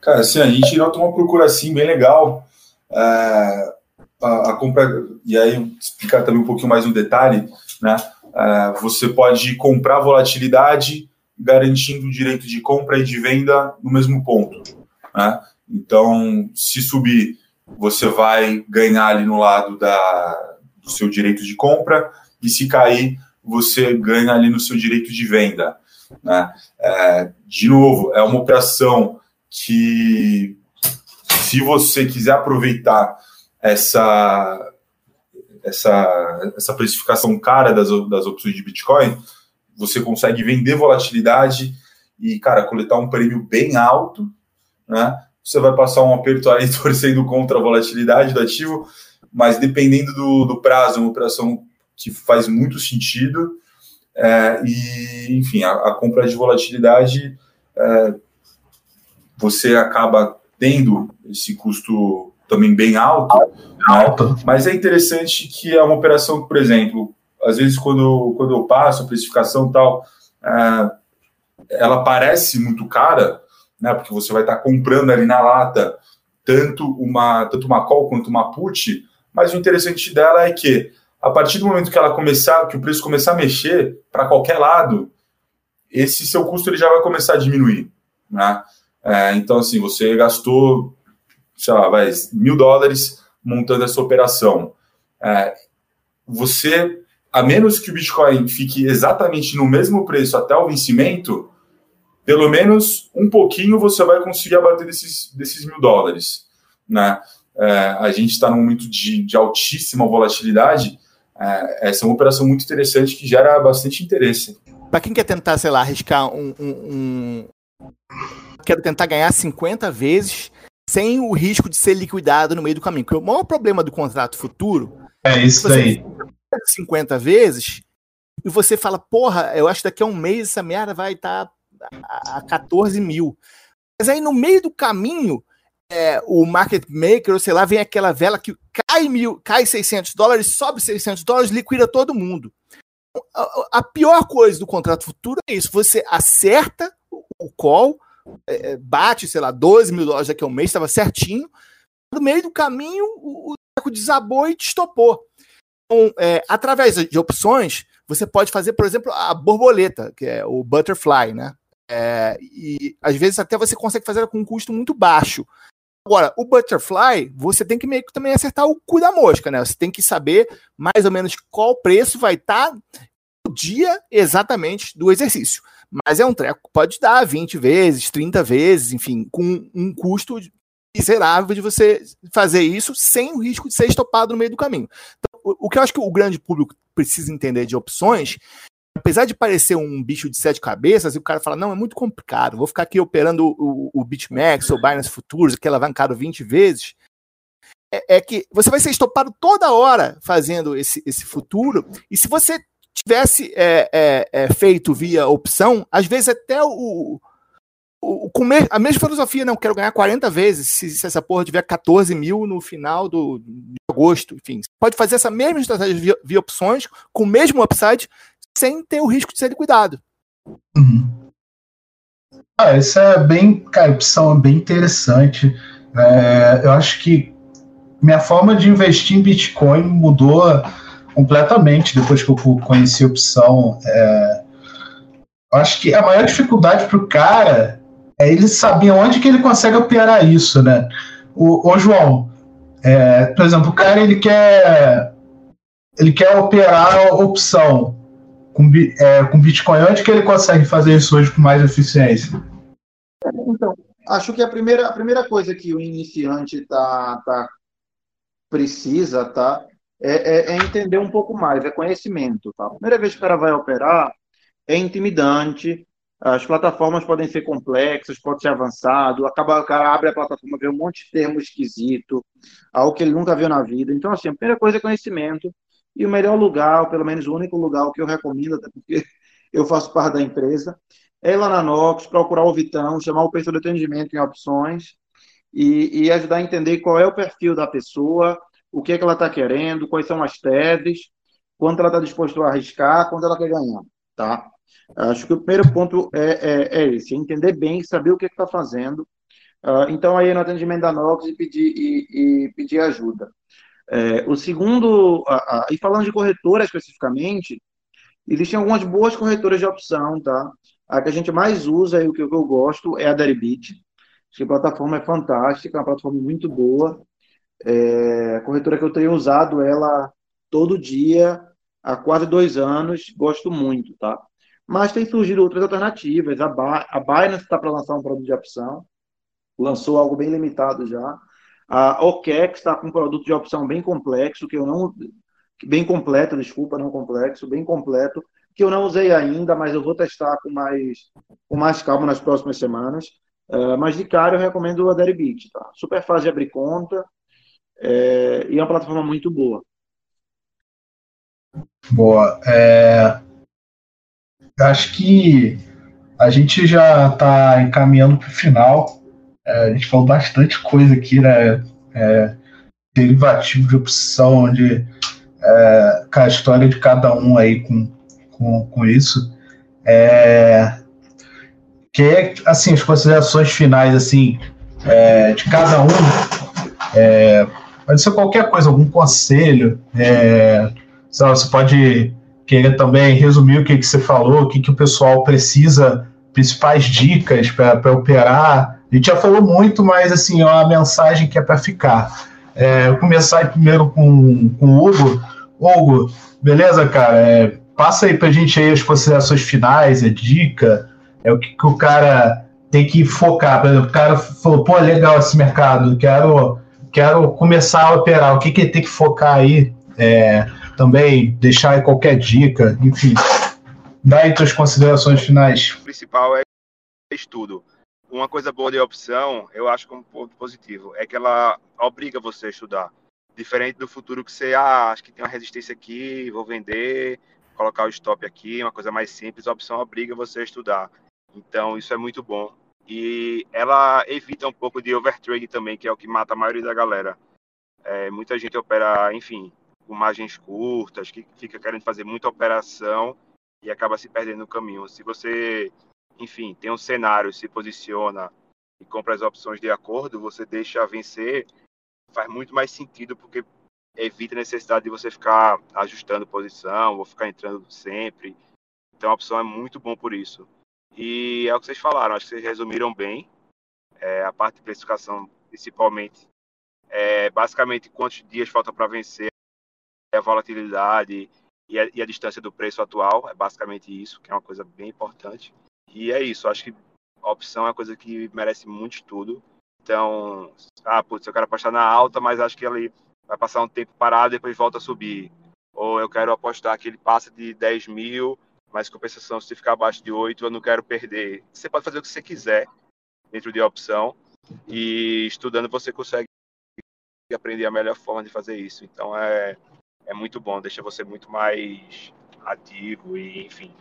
Cara, assim, a gente nota uma procura assim bem legal. É, a, a, compra, e aí explicar também um pouquinho mais no detalhe, né? É, você pode comprar volatilidade garantindo o direito de compra e de venda no mesmo ponto. Né? Então, se subir, você vai ganhar ali no lado da, do seu direito de compra, e se cair, você ganha ali no seu direito de venda. Né? É, de novo, é uma operação que, se você quiser aproveitar essa, essa, essa precificação cara das, das opções de Bitcoin, você consegue vender volatilidade e, cara, coletar um prêmio bem alto, né? Você vai passar um aperto aí torcendo contra a volatilidade do ativo, mas dependendo do, do prazo, uma operação que faz muito sentido. É, e, enfim, a, a, compra de volatilidade, é, você acaba tendo esse custo também bem alto, alto. Né? mas é interessante que é uma operação que, por exemplo, às vezes quando, quando eu passo a precificação e tal, é, ela parece muito cara, né, porque você vai estar comprando ali na lata tanto uma, tanto uma call quanto uma put, mas o interessante dela é que a partir do momento que ela começar, que o preço começar a mexer para qualquer lado, esse seu custo ele já vai começar a diminuir, né? É, então, assim, você gastou, sei lá, vai, mil dólares montando essa operação. É, você, a menos que o Bitcoin fique exatamente no mesmo preço até o vencimento, pelo menos um pouquinho você vai conseguir abater desses, desses mil dólares, né? É, a gente está num momento de, de altíssima volatilidade, essa é uma operação muito interessante que gera bastante interesse. Para quem quer tentar, sei lá, arriscar um, um, um. Quero tentar ganhar 50 vezes sem o risco de ser liquidado no meio do caminho. Porque o maior problema do contrato futuro é isso aí. 50 vezes e você fala, porra, eu acho que daqui a um mês essa merda vai estar tá a 14 mil. Mas aí no meio do caminho é, o market maker, ou sei lá, vem aquela vela que cai, mil, cai 600 dólares, sobe 600 dólares, liquida todo mundo. A, a pior coisa do contrato futuro é isso: você acerta o call, é, é bate, sei lá, 12 mil dólares daqui a um mês, estava certinho. No meio do caminho, o, desabou e te estopou. Então, é, através de opções, você pode fazer, por exemplo, a borboleta, que é o butterfly, né? É, e às vezes até você consegue fazer com um custo muito baixo. Agora, o Butterfly, você tem que meio que também acertar o cu da mosca, né? Você tem que saber mais ou menos qual preço vai estar tá no dia exatamente do exercício. Mas é um treco que pode dar 20 vezes, 30 vezes, enfim, com um custo miserável de você fazer isso sem o risco de ser estopado no meio do caminho. Então, o, que eu acho que o grande público precisa entender de opções apesar de parecer um bicho de sete cabeças, e o cara fala, não, é muito complicado, vou ficar aqui operando o, o BitMEX ou Binance Futures, que é alavancado 20 vezes, é, é, que você vai ser estopado toda hora fazendo esse, esse futuro, e se você tivesse é, é, é feito via opção, às vezes até o, o, com a mesma filosofia, não, quero ganhar 40 vezes se, se, essa porra tiver 14 mil no final do, de agosto, enfim. Pode fazer essa mesma estratégia via, via opções, com o mesmo upside, sem ter o risco de ser liquidado. Uhum. Ah, isso é bem, cara, opção é bem interessante. É, eu acho que minha forma de investir em Bitcoin mudou completamente depois que eu conheci a opção. É, eu acho que a maior dificuldade para o cara é ele saber onde que ele consegue operar isso, né? O, o João, é, por exemplo, o cara ele quer ele quer operar a opção com, é, com Bitcoin, onde que ele consegue fazer isso hoje com mais eficiência? Então, acho que a primeira, a primeira coisa que o iniciante tá, tá precisa, tá? É, é, é, entender um pouco mais, é conhecimento. Tá? A primeira vez que o cara vai operar, é intimidante, as plataformas podem ser complexas, pode ser avançado, acaba, o cara abre a plataforma, vê um monte de termo esquisito, algo que ele nunca viu na vida. Então, assim, a primeira coisa é conhecimento. E o melhor lugar, ou pelo menos o único lugar que eu recomendo, até porque eu faço parte da empresa, é ir lá na Nox, procurar o Vitão, chamar o pessoal de atendimento em opções e, e ajudar a entender qual é o perfil da pessoa, o que é que ela está querendo, quais são as teses, quanto ela está disposta a arriscar, quanto ela quer ganhar, tá? Acho que o primeiro ponto é, é, é esse, é entender bem, saber o que está fazendo. Uh, então, aí no atendimento da Nox e pedir, e, e pedir ajuda. É, o segundo, a, a, e falando de corretora especificamente, existem algumas boas corretoras de opção, tá? A que a gente mais usa e o que eu, gosto é a Deribit. Acho a plataforma é fantástica, é uma plataforma muito boa. É, a corretora que eu tenho usado ela todo dia, há quase dois anos, gosto muito, tá? Mas tem surgido outras alternativas. A, ba a Binance está para lançar um produto de opção, lançou algo bem limitado já. A OKEX está com um produto de opção bem complexo, que eu não. Bem completo, desculpa, não complexo, bem completo, que eu não usei ainda, mas eu vou testar com mais, com mais calma nas próximas semanas. Uh, mas de cara eu recomendo a Deribit, tá? Super fácil de abrir conta é, e é uma plataforma muito boa. Boa. É, acho que a gente já está encaminhando para o final. É, a gente falou bastante coisa aqui, né? É, derivativo de opção, onde é, a história de cada um aí com, com, com isso. É, que assim, as considerações finais, assim, é, de cada um, é, pode ser qualquer coisa, algum conselho, é, você pode querer também resumir o que, que você falou, o que, que o pessoal precisa, principais dicas para operar, a gente já falou muito, mas assim, é mensagem que é para ficar. É, eu começar primeiro com, com o Hugo. Hugo, beleza, cara? É, passa aí para a gente aí as considerações finais, a dica, é o que, que o cara tem que focar. Por exemplo, o cara falou, pô, legal esse mercado, quero, quero começar a operar. O que, que ele tem que focar aí? É, também deixar aí qualquer dica, enfim. Dá aí tuas considerações finais. O principal é estudo uma coisa boa de opção, eu acho como ponto positivo, é que ela obriga você a estudar. Diferente do futuro que você, ah, acho que tem uma resistência aqui, vou vender, colocar o stop aqui, uma coisa mais simples, a opção obriga você a estudar. Então, isso é muito bom. E ela evita um pouco de overtrade também, que é o que mata a maioria da galera. É, muita gente opera, enfim, com margens curtas, que fica querendo fazer muita operação e acaba se perdendo no caminho. Se você enfim, tem um cenário, se posiciona e compra as opções de acordo, você deixa vencer, faz muito mais sentido porque evita a necessidade de você ficar ajustando posição ou ficar entrando sempre. Então a opção é muito bom por isso. E é o que vocês falaram, acho que vocês resumiram bem. É, a parte de precificação, principalmente, é basicamente quantos dias falta para vencer a volatilidade e a, e a, distância do preço atual. É basicamente isso, que é uma coisa bem importante. E é isso, acho que a opção é uma coisa que merece muito estudo. Então, ah, putz, eu quero apostar na alta, mas acho que ele vai passar um tempo parado e depois volta a subir. Ou eu quero apostar que ele passa de 10 mil, mas compensação, se ficar abaixo de 8, eu não quero perder. Você pode fazer o que você quiser dentro de opção. E estudando você consegue aprender a melhor forma de fazer isso. Então é, é muito bom, deixa você muito mais ativo e enfim.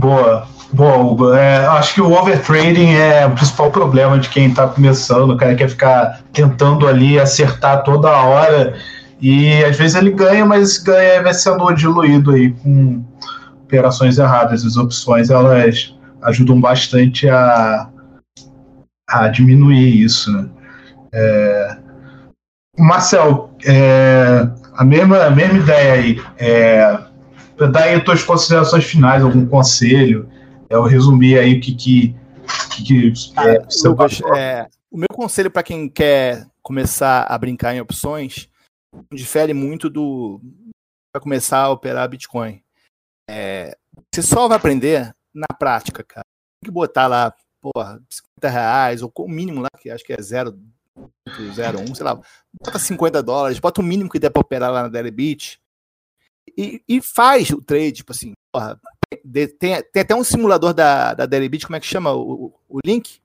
Boa, boa. É, acho que o overtrading é o principal problema de quem está começando. O cara quer ficar tentando ali acertar toda hora e às vezes ele ganha, mas ganha vai sendo diluído aí com operações erradas. As opções elas ajudam bastante a, a diminuir isso. Né? É, Marcel, é, a, mesma, a mesma ideia aí. É, dá aí as tuas considerações finais, algum conselho. É, eu resumi aí o que, que, que, que é, Lucas, é, o meu conselho para quem quer começar a brincar em opções difere muito do para começar a operar Bitcoin. É, você só vai aprender na prática, cara. Tem que botar lá, porra, 50 reais, ou o mínimo lá, que acho que é 0,01, sei lá, bota 50 dólares, bota o mínimo que der para operar lá na Deribit e, e faz o trade, tipo assim, porra, tem, tem até um simulador da, da Deribit, como é que chama o, o, link?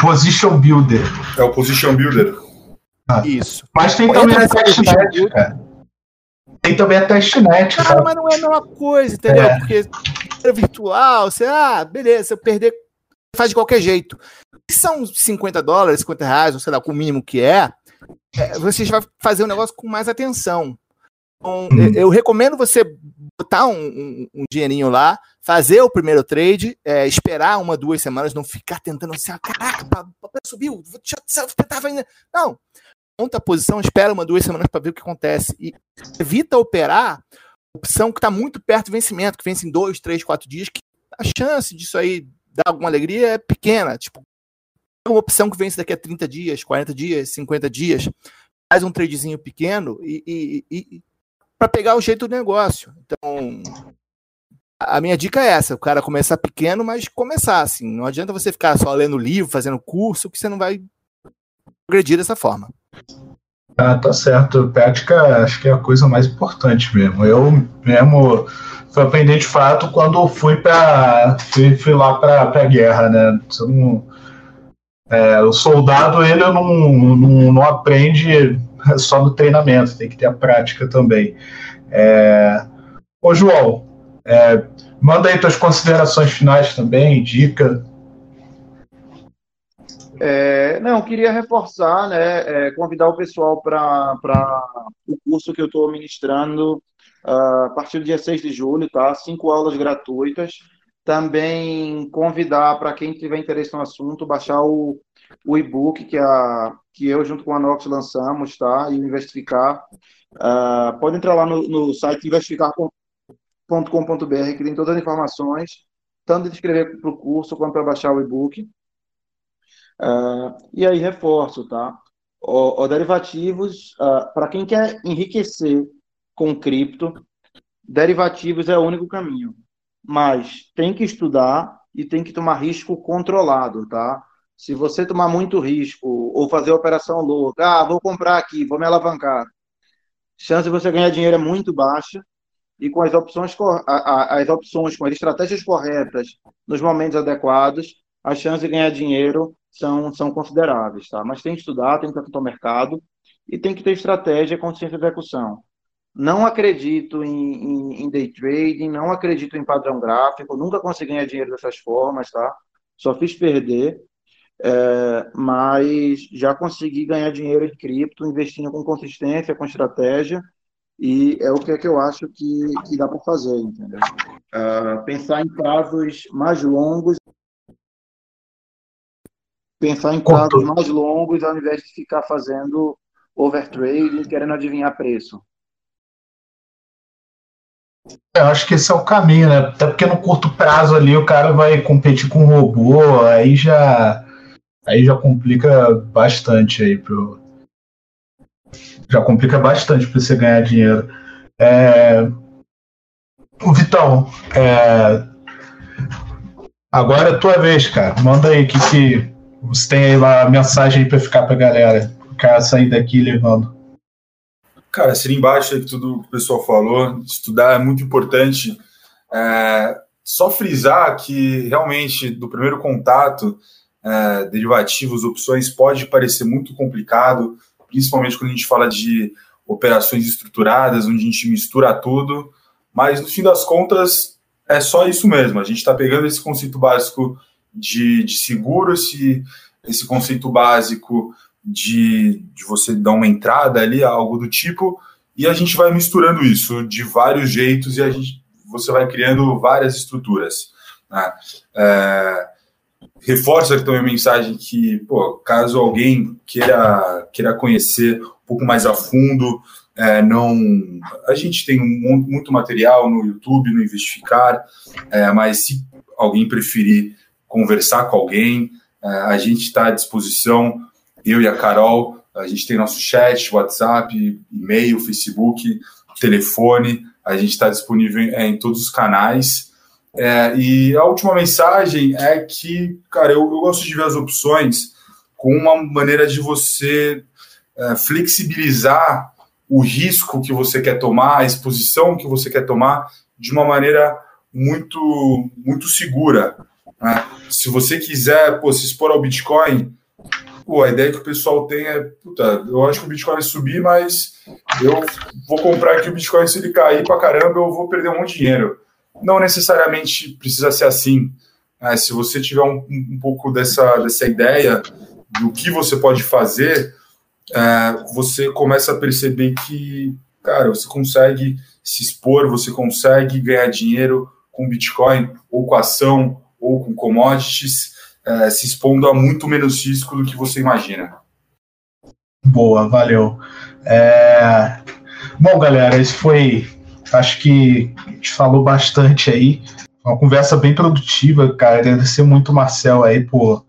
Position Builder. É o Position Builder. Ah. Isso. Mas tem também a testnet, cara. Tem também a testnet. Cara, mas não é a mesma coisa, entendeu? É. Porque é virtual, você, ah, beleza, se eu perder, faz de qualquer jeito. Se são 50 dólares, 50 reais, ou sei lá, com o mínimo que é, é você vai fazer o um negócio com mais atenção. Então, hum. eu recomendo você botar um, um, um, dinheirinho lá, fazer o primeiro trade, é, esperar uma, duas semanas, não ficar tentando assim, ah, caraca, o preço subiu, tava ainda. Não. Monta a posição, espera uma, duas semanas para ver o que acontece. E evita operar opção que está muito perto do vencimento, que vence em dois, três, quatro dias, que a chance disso aí dar alguma alegria é pequena. Tipo, uma opção que vence daqui a 30 dias, 40 dias, 50 dias, faz um tradezinho pequeno e, e, e para pegar o jeito do negócio. Então, a minha dica é essa: o cara começar pequeno, mas começar assim. Não adianta você ficar só lendo livro, fazendo curso, que você não vai progredir dessa forma. Ah, tá certo. Prática acho que é a coisa mais importante mesmo. Eu mesmo fui aprender de fato quando fui para fui, fui, lá para a guerra, né? Não, é, o soldado ele não, não, não aprende só no treinamento, tem que ter a prática também. É... Ô, João, é... manda aí tuas considerações finais também, dica. É, não, queria reforçar, né, é, convidar o pessoal para o curso que eu estou ministrando uh, a partir do dia 6 de julho, tá? Cinco aulas gratuitas. Também convidar para quem tiver interesse no assunto, baixar o, o e-book que, a, que eu, junto com a Nox, lançamos, tá? E o Investificar. Uh, pode entrar lá no, no site investificar.com.br, que tem todas as informações, tanto de inscrever para o curso quanto para baixar o e-book. Uh, e aí, reforço, tá? O, o derivativos, uh, para quem quer enriquecer com cripto, derivativos é o único caminho. Mas tem que estudar e tem que tomar risco controlado, tá? Se você tomar muito risco ou fazer operação louca, ah, vou comprar aqui, vou me alavancar, chance de você ganhar dinheiro é muito baixa e com as opções, as opções, com as estratégias corretas, nos momentos adequados, as chances de ganhar dinheiro são, são consideráveis, tá? Mas tem que estudar, tem que estar no mercado e tem que ter estratégia e consciência de execução. Não acredito em, em, em, day trading, não acredito em padrão gráfico, nunca consegui ganhar dinheiro dessas formas, tá? Só fiz perder é, mas já consegui ganhar dinheiro em cripto, investindo com consistência, com estratégia, e é o que, é que eu acho que, que dá para fazer, entendeu? É, pensar em prazos mais longos, pensar em prazos mais longos ao invés de ficar fazendo overtrading, querendo adivinhar preço. Eu acho que esse é o caminho, né? Até porque no curto prazo ali o cara vai competir com um robô, aí já aí já complica bastante aí pro já complica bastante para você ganhar dinheiro. É... O Vitão, é... agora é a tua vez, cara. Manda aí que, que você tem aí lá a mensagem para ficar para galera, o cara sair daqui levando. Cara, assina embaixo aí tudo que o pessoal falou. Estudar é muito importante. É, só frisar que realmente do primeiro contato, é, derivativos, opções, pode parecer muito complicado, principalmente quando a gente fala de operações estruturadas, onde a gente mistura tudo. Mas no fim das contas, é só isso mesmo. A gente está pegando esse conceito básico de, de seguro, esse, esse conceito básico de, de você dar uma entrada ali, algo do tipo, e a gente vai misturando isso de vários jeitos e a gente, você vai criando várias estruturas. Né? É, reforça também a mensagem que, pô, caso alguém queira, queira conhecer um pouco mais a fundo, é, não, a gente tem um, muito material no YouTube, no Investificar, é, mas se alguém preferir conversar com alguém, é, a gente está à disposição eu e a Carol, a gente tem nosso chat, WhatsApp, e-mail, Facebook, telefone, a gente está disponível em, em, todos os canais. É, e a última mensagem é que, cara, eu, eu, gosto de ver as opções com uma maneira de você é, flexibilizar o risco que você quer tomar, a exposição que você quer tomar, de uma maneira muito, muito segura. Né? Se você quiser pô, se expor ao Bitcoin, pô, a ideia que o pessoal tem é, puta, eu acho que o Bitcoin vai subir, mas eu vou comprar aqui o Bitcoin, se ele cair pra caramba, eu vou perder um monte de dinheiro. Não necessariamente precisa ser assim. Né? Se você tiver um, um pouco dessa, dessa ideia do que você pode fazer, é, você começa a perceber que, cara, você consegue se expor, você consegue ganhar dinheiro com Bitcoin, ou com ação, ou com commodities, é, se expondo a muito menos risco do que você imagina. Boa, valeu. É... Bom, galera, esse foi. Acho que a gente falou bastante aí. Uma conversa bem produtiva, cara. Agradecer muito o Marcel aí por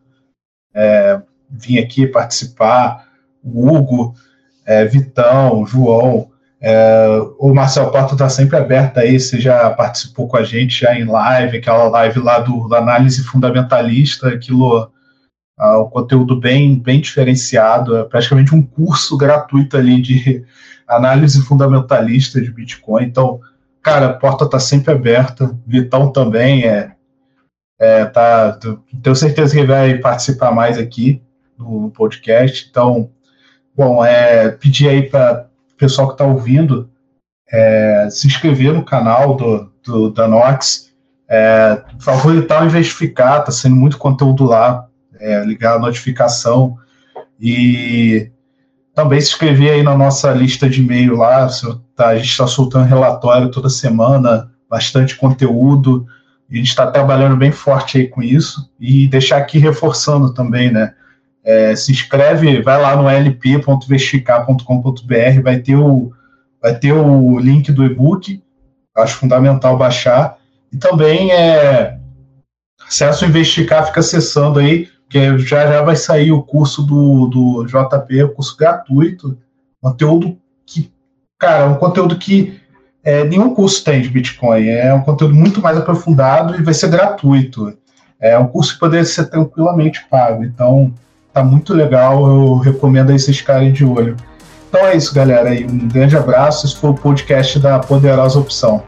é, vir aqui participar. O Hugo, é, Vitão, João. É, o Marcel Porto está sempre aberto aí, você já participou com a gente já em live, aquela live lá do, da análise fundamentalista, aquilo, uh, o conteúdo bem, bem diferenciado, é praticamente um curso gratuito ali de análise fundamentalista de Bitcoin. Então, cara, a porta está sempre aberta, Vitão também é, é tá, tenho certeza que ele vai participar mais aqui no podcast. Então, bom, é pedir aí para pessoal que está ouvindo é, se inscrever no canal do, do da Nox, é, favoritar o Investificar, está sendo muito conteúdo lá, é, ligar a notificação e também se inscrever aí na nossa lista de e-mail lá, tá, a gente está soltando relatório toda semana, bastante conteúdo, a gente está trabalhando bem forte aí com isso, e deixar aqui reforçando também, né, é, se inscreve, vai lá no lp.vesticar.com.br, vai ter o vai ter o link do e-book, acho fundamental baixar, e também é acesso Investicar, fica acessando aí, que já já vai sair o curso do, do JP, o curso gratuito, conteúdo que, cara, é um conteúdo que é, nenhum curso tem de Bitcoin, é um conteúdo muito mais aprofundado e vai ser gratuito. É um curso que poderia ser tranquilamente pago, então Tá muito legal, eu recomendo aí vocês ficarem de olho. Então é isso, galera. Um grande abraço. Esse foi o podcast da Poderosa Opção.